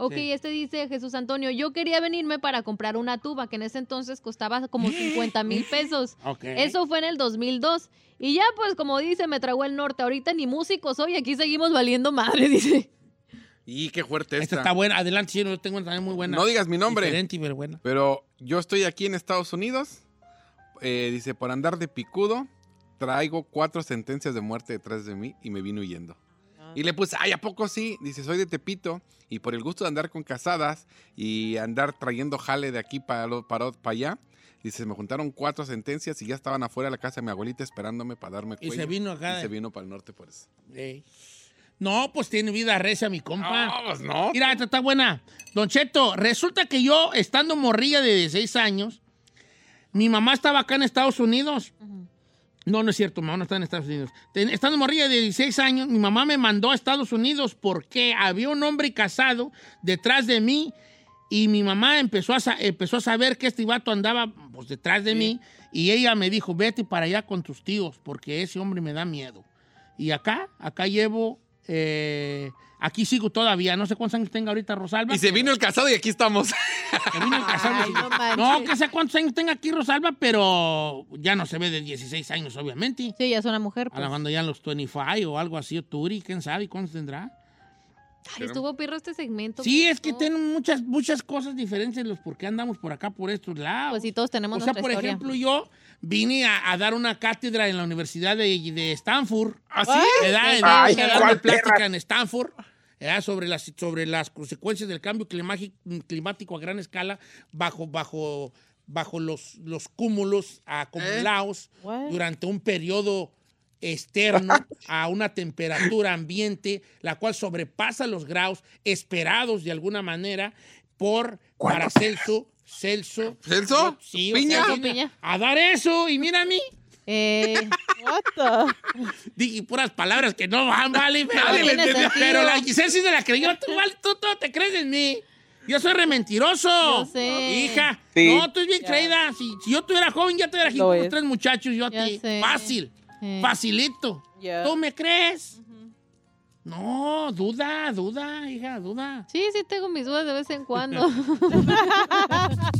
Ok, Sí. este dice Jesús Antonio, yo quería venirme para comprar una tuba que en ese entonces costaba como 50 mil pesos. Ok. Eso fue en el 2002. Y ya pues como dice, me tragó el norte. Ahorita ni músicos soy, aquí seguimos valiendo madre, dice. Y qué fuerte Esta esta. está buena. Adelante, sí, yo tengo una también muy buena. No digas mi nombre. Diferente, pero buena. Pero yo estoy aquí en Estados Unidos. eh, dice, por andar de picudo, traigo cuatro sentencias de muerte detrás de mí y me vino huyendo. Y le puse, ay, ¿a poco sí? Dice, soy de Tepito y por el gusto de andar con casadas y andar trayendo jale de aquí para, lo- para, para allá. Dice, me juntaron cuatro sentencias y ya estaban afuera de la casa de mi abuelita esperándome para darme Y cuello. se vino acá. Y se vino para el norte por eso. No, pues tiene vida recia mi compa. No, pues no. Mira, esta está buena. Don Cheto, resulta que yo, estando morrilla de 16 años, mi mamá estaba acá en Estados Unidos. No, no es cierto, mamá no está en Estados Unidos. Estando morrilla de 16 años, mi mamá me mandó a Estados Unidos porque había un hombre casado detrás de mí y mi mamá empezó a, empezó a saber que este vato andaba pues, detrás de mí y ella me dijo, vete para allá con tus tíos porque ese hombre me da miedo. Y acá, acá llevo, eh, aquí sigo todavía, no sé cuántos años tenga ahorita Rosalba. Y se vino el casado y aquí estamos. Que vino el casado. Ay, no que sé cuántos años tenga aquí Rosalba, pero ya no se ve de 16 años, obviamente. Sí, ya es una mujer. A la Pues. cuando ya los 25 o algo así, o Turi, quién sabe cuántos tendrá. Ay, estuvo pirro este segmento. Sí, es que tienen muchas, muchas cosas diferentes los por qué andamos por acá, por estos lados. Pues sí, todos tenemos O sea, por historia. ejemplo, yo vine a, a dar una cátedra en la Universidad de, de Stanford. ¿Ah, sí? ¿Verdad? Ay, Ay, ¿cuál dar plática perra? en Stanford. ¿Verdad? Sobre las, sobre las consecuencias del cambio climático, climático a gran escala bajo, bajo, bajo los, los cúmulos acumulados durante un periodo externo a una temperatura ambiente, la cual sobrepasa los grados esperados de alguna manera por Paracelso, Celso. ¿Celso? Sí, o ¿Piña? sea, A dar eso, y mira a mí. Eh, Dije puras palabras que no van, vale. Pero, Nadie le entendió. pero la Giselle sí se la creyó. Tú, vale, tú, tú te crees en mí. Yo soy rementiroso. Yo sé. Hija. Sí. No, tú es bien creída. Si, si yo tuviera joven, ya te hubiera con tres muchachos. Yo a Ya ti. sé. Fácil. Facilito. Ya. ¿Tú me crees? No, duda, duda, hija, duda. sí, sí tengo mis dudas de vez en cuando.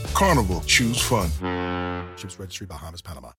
Carnival, choose fun. Ships Registry, Bahamas, Panama.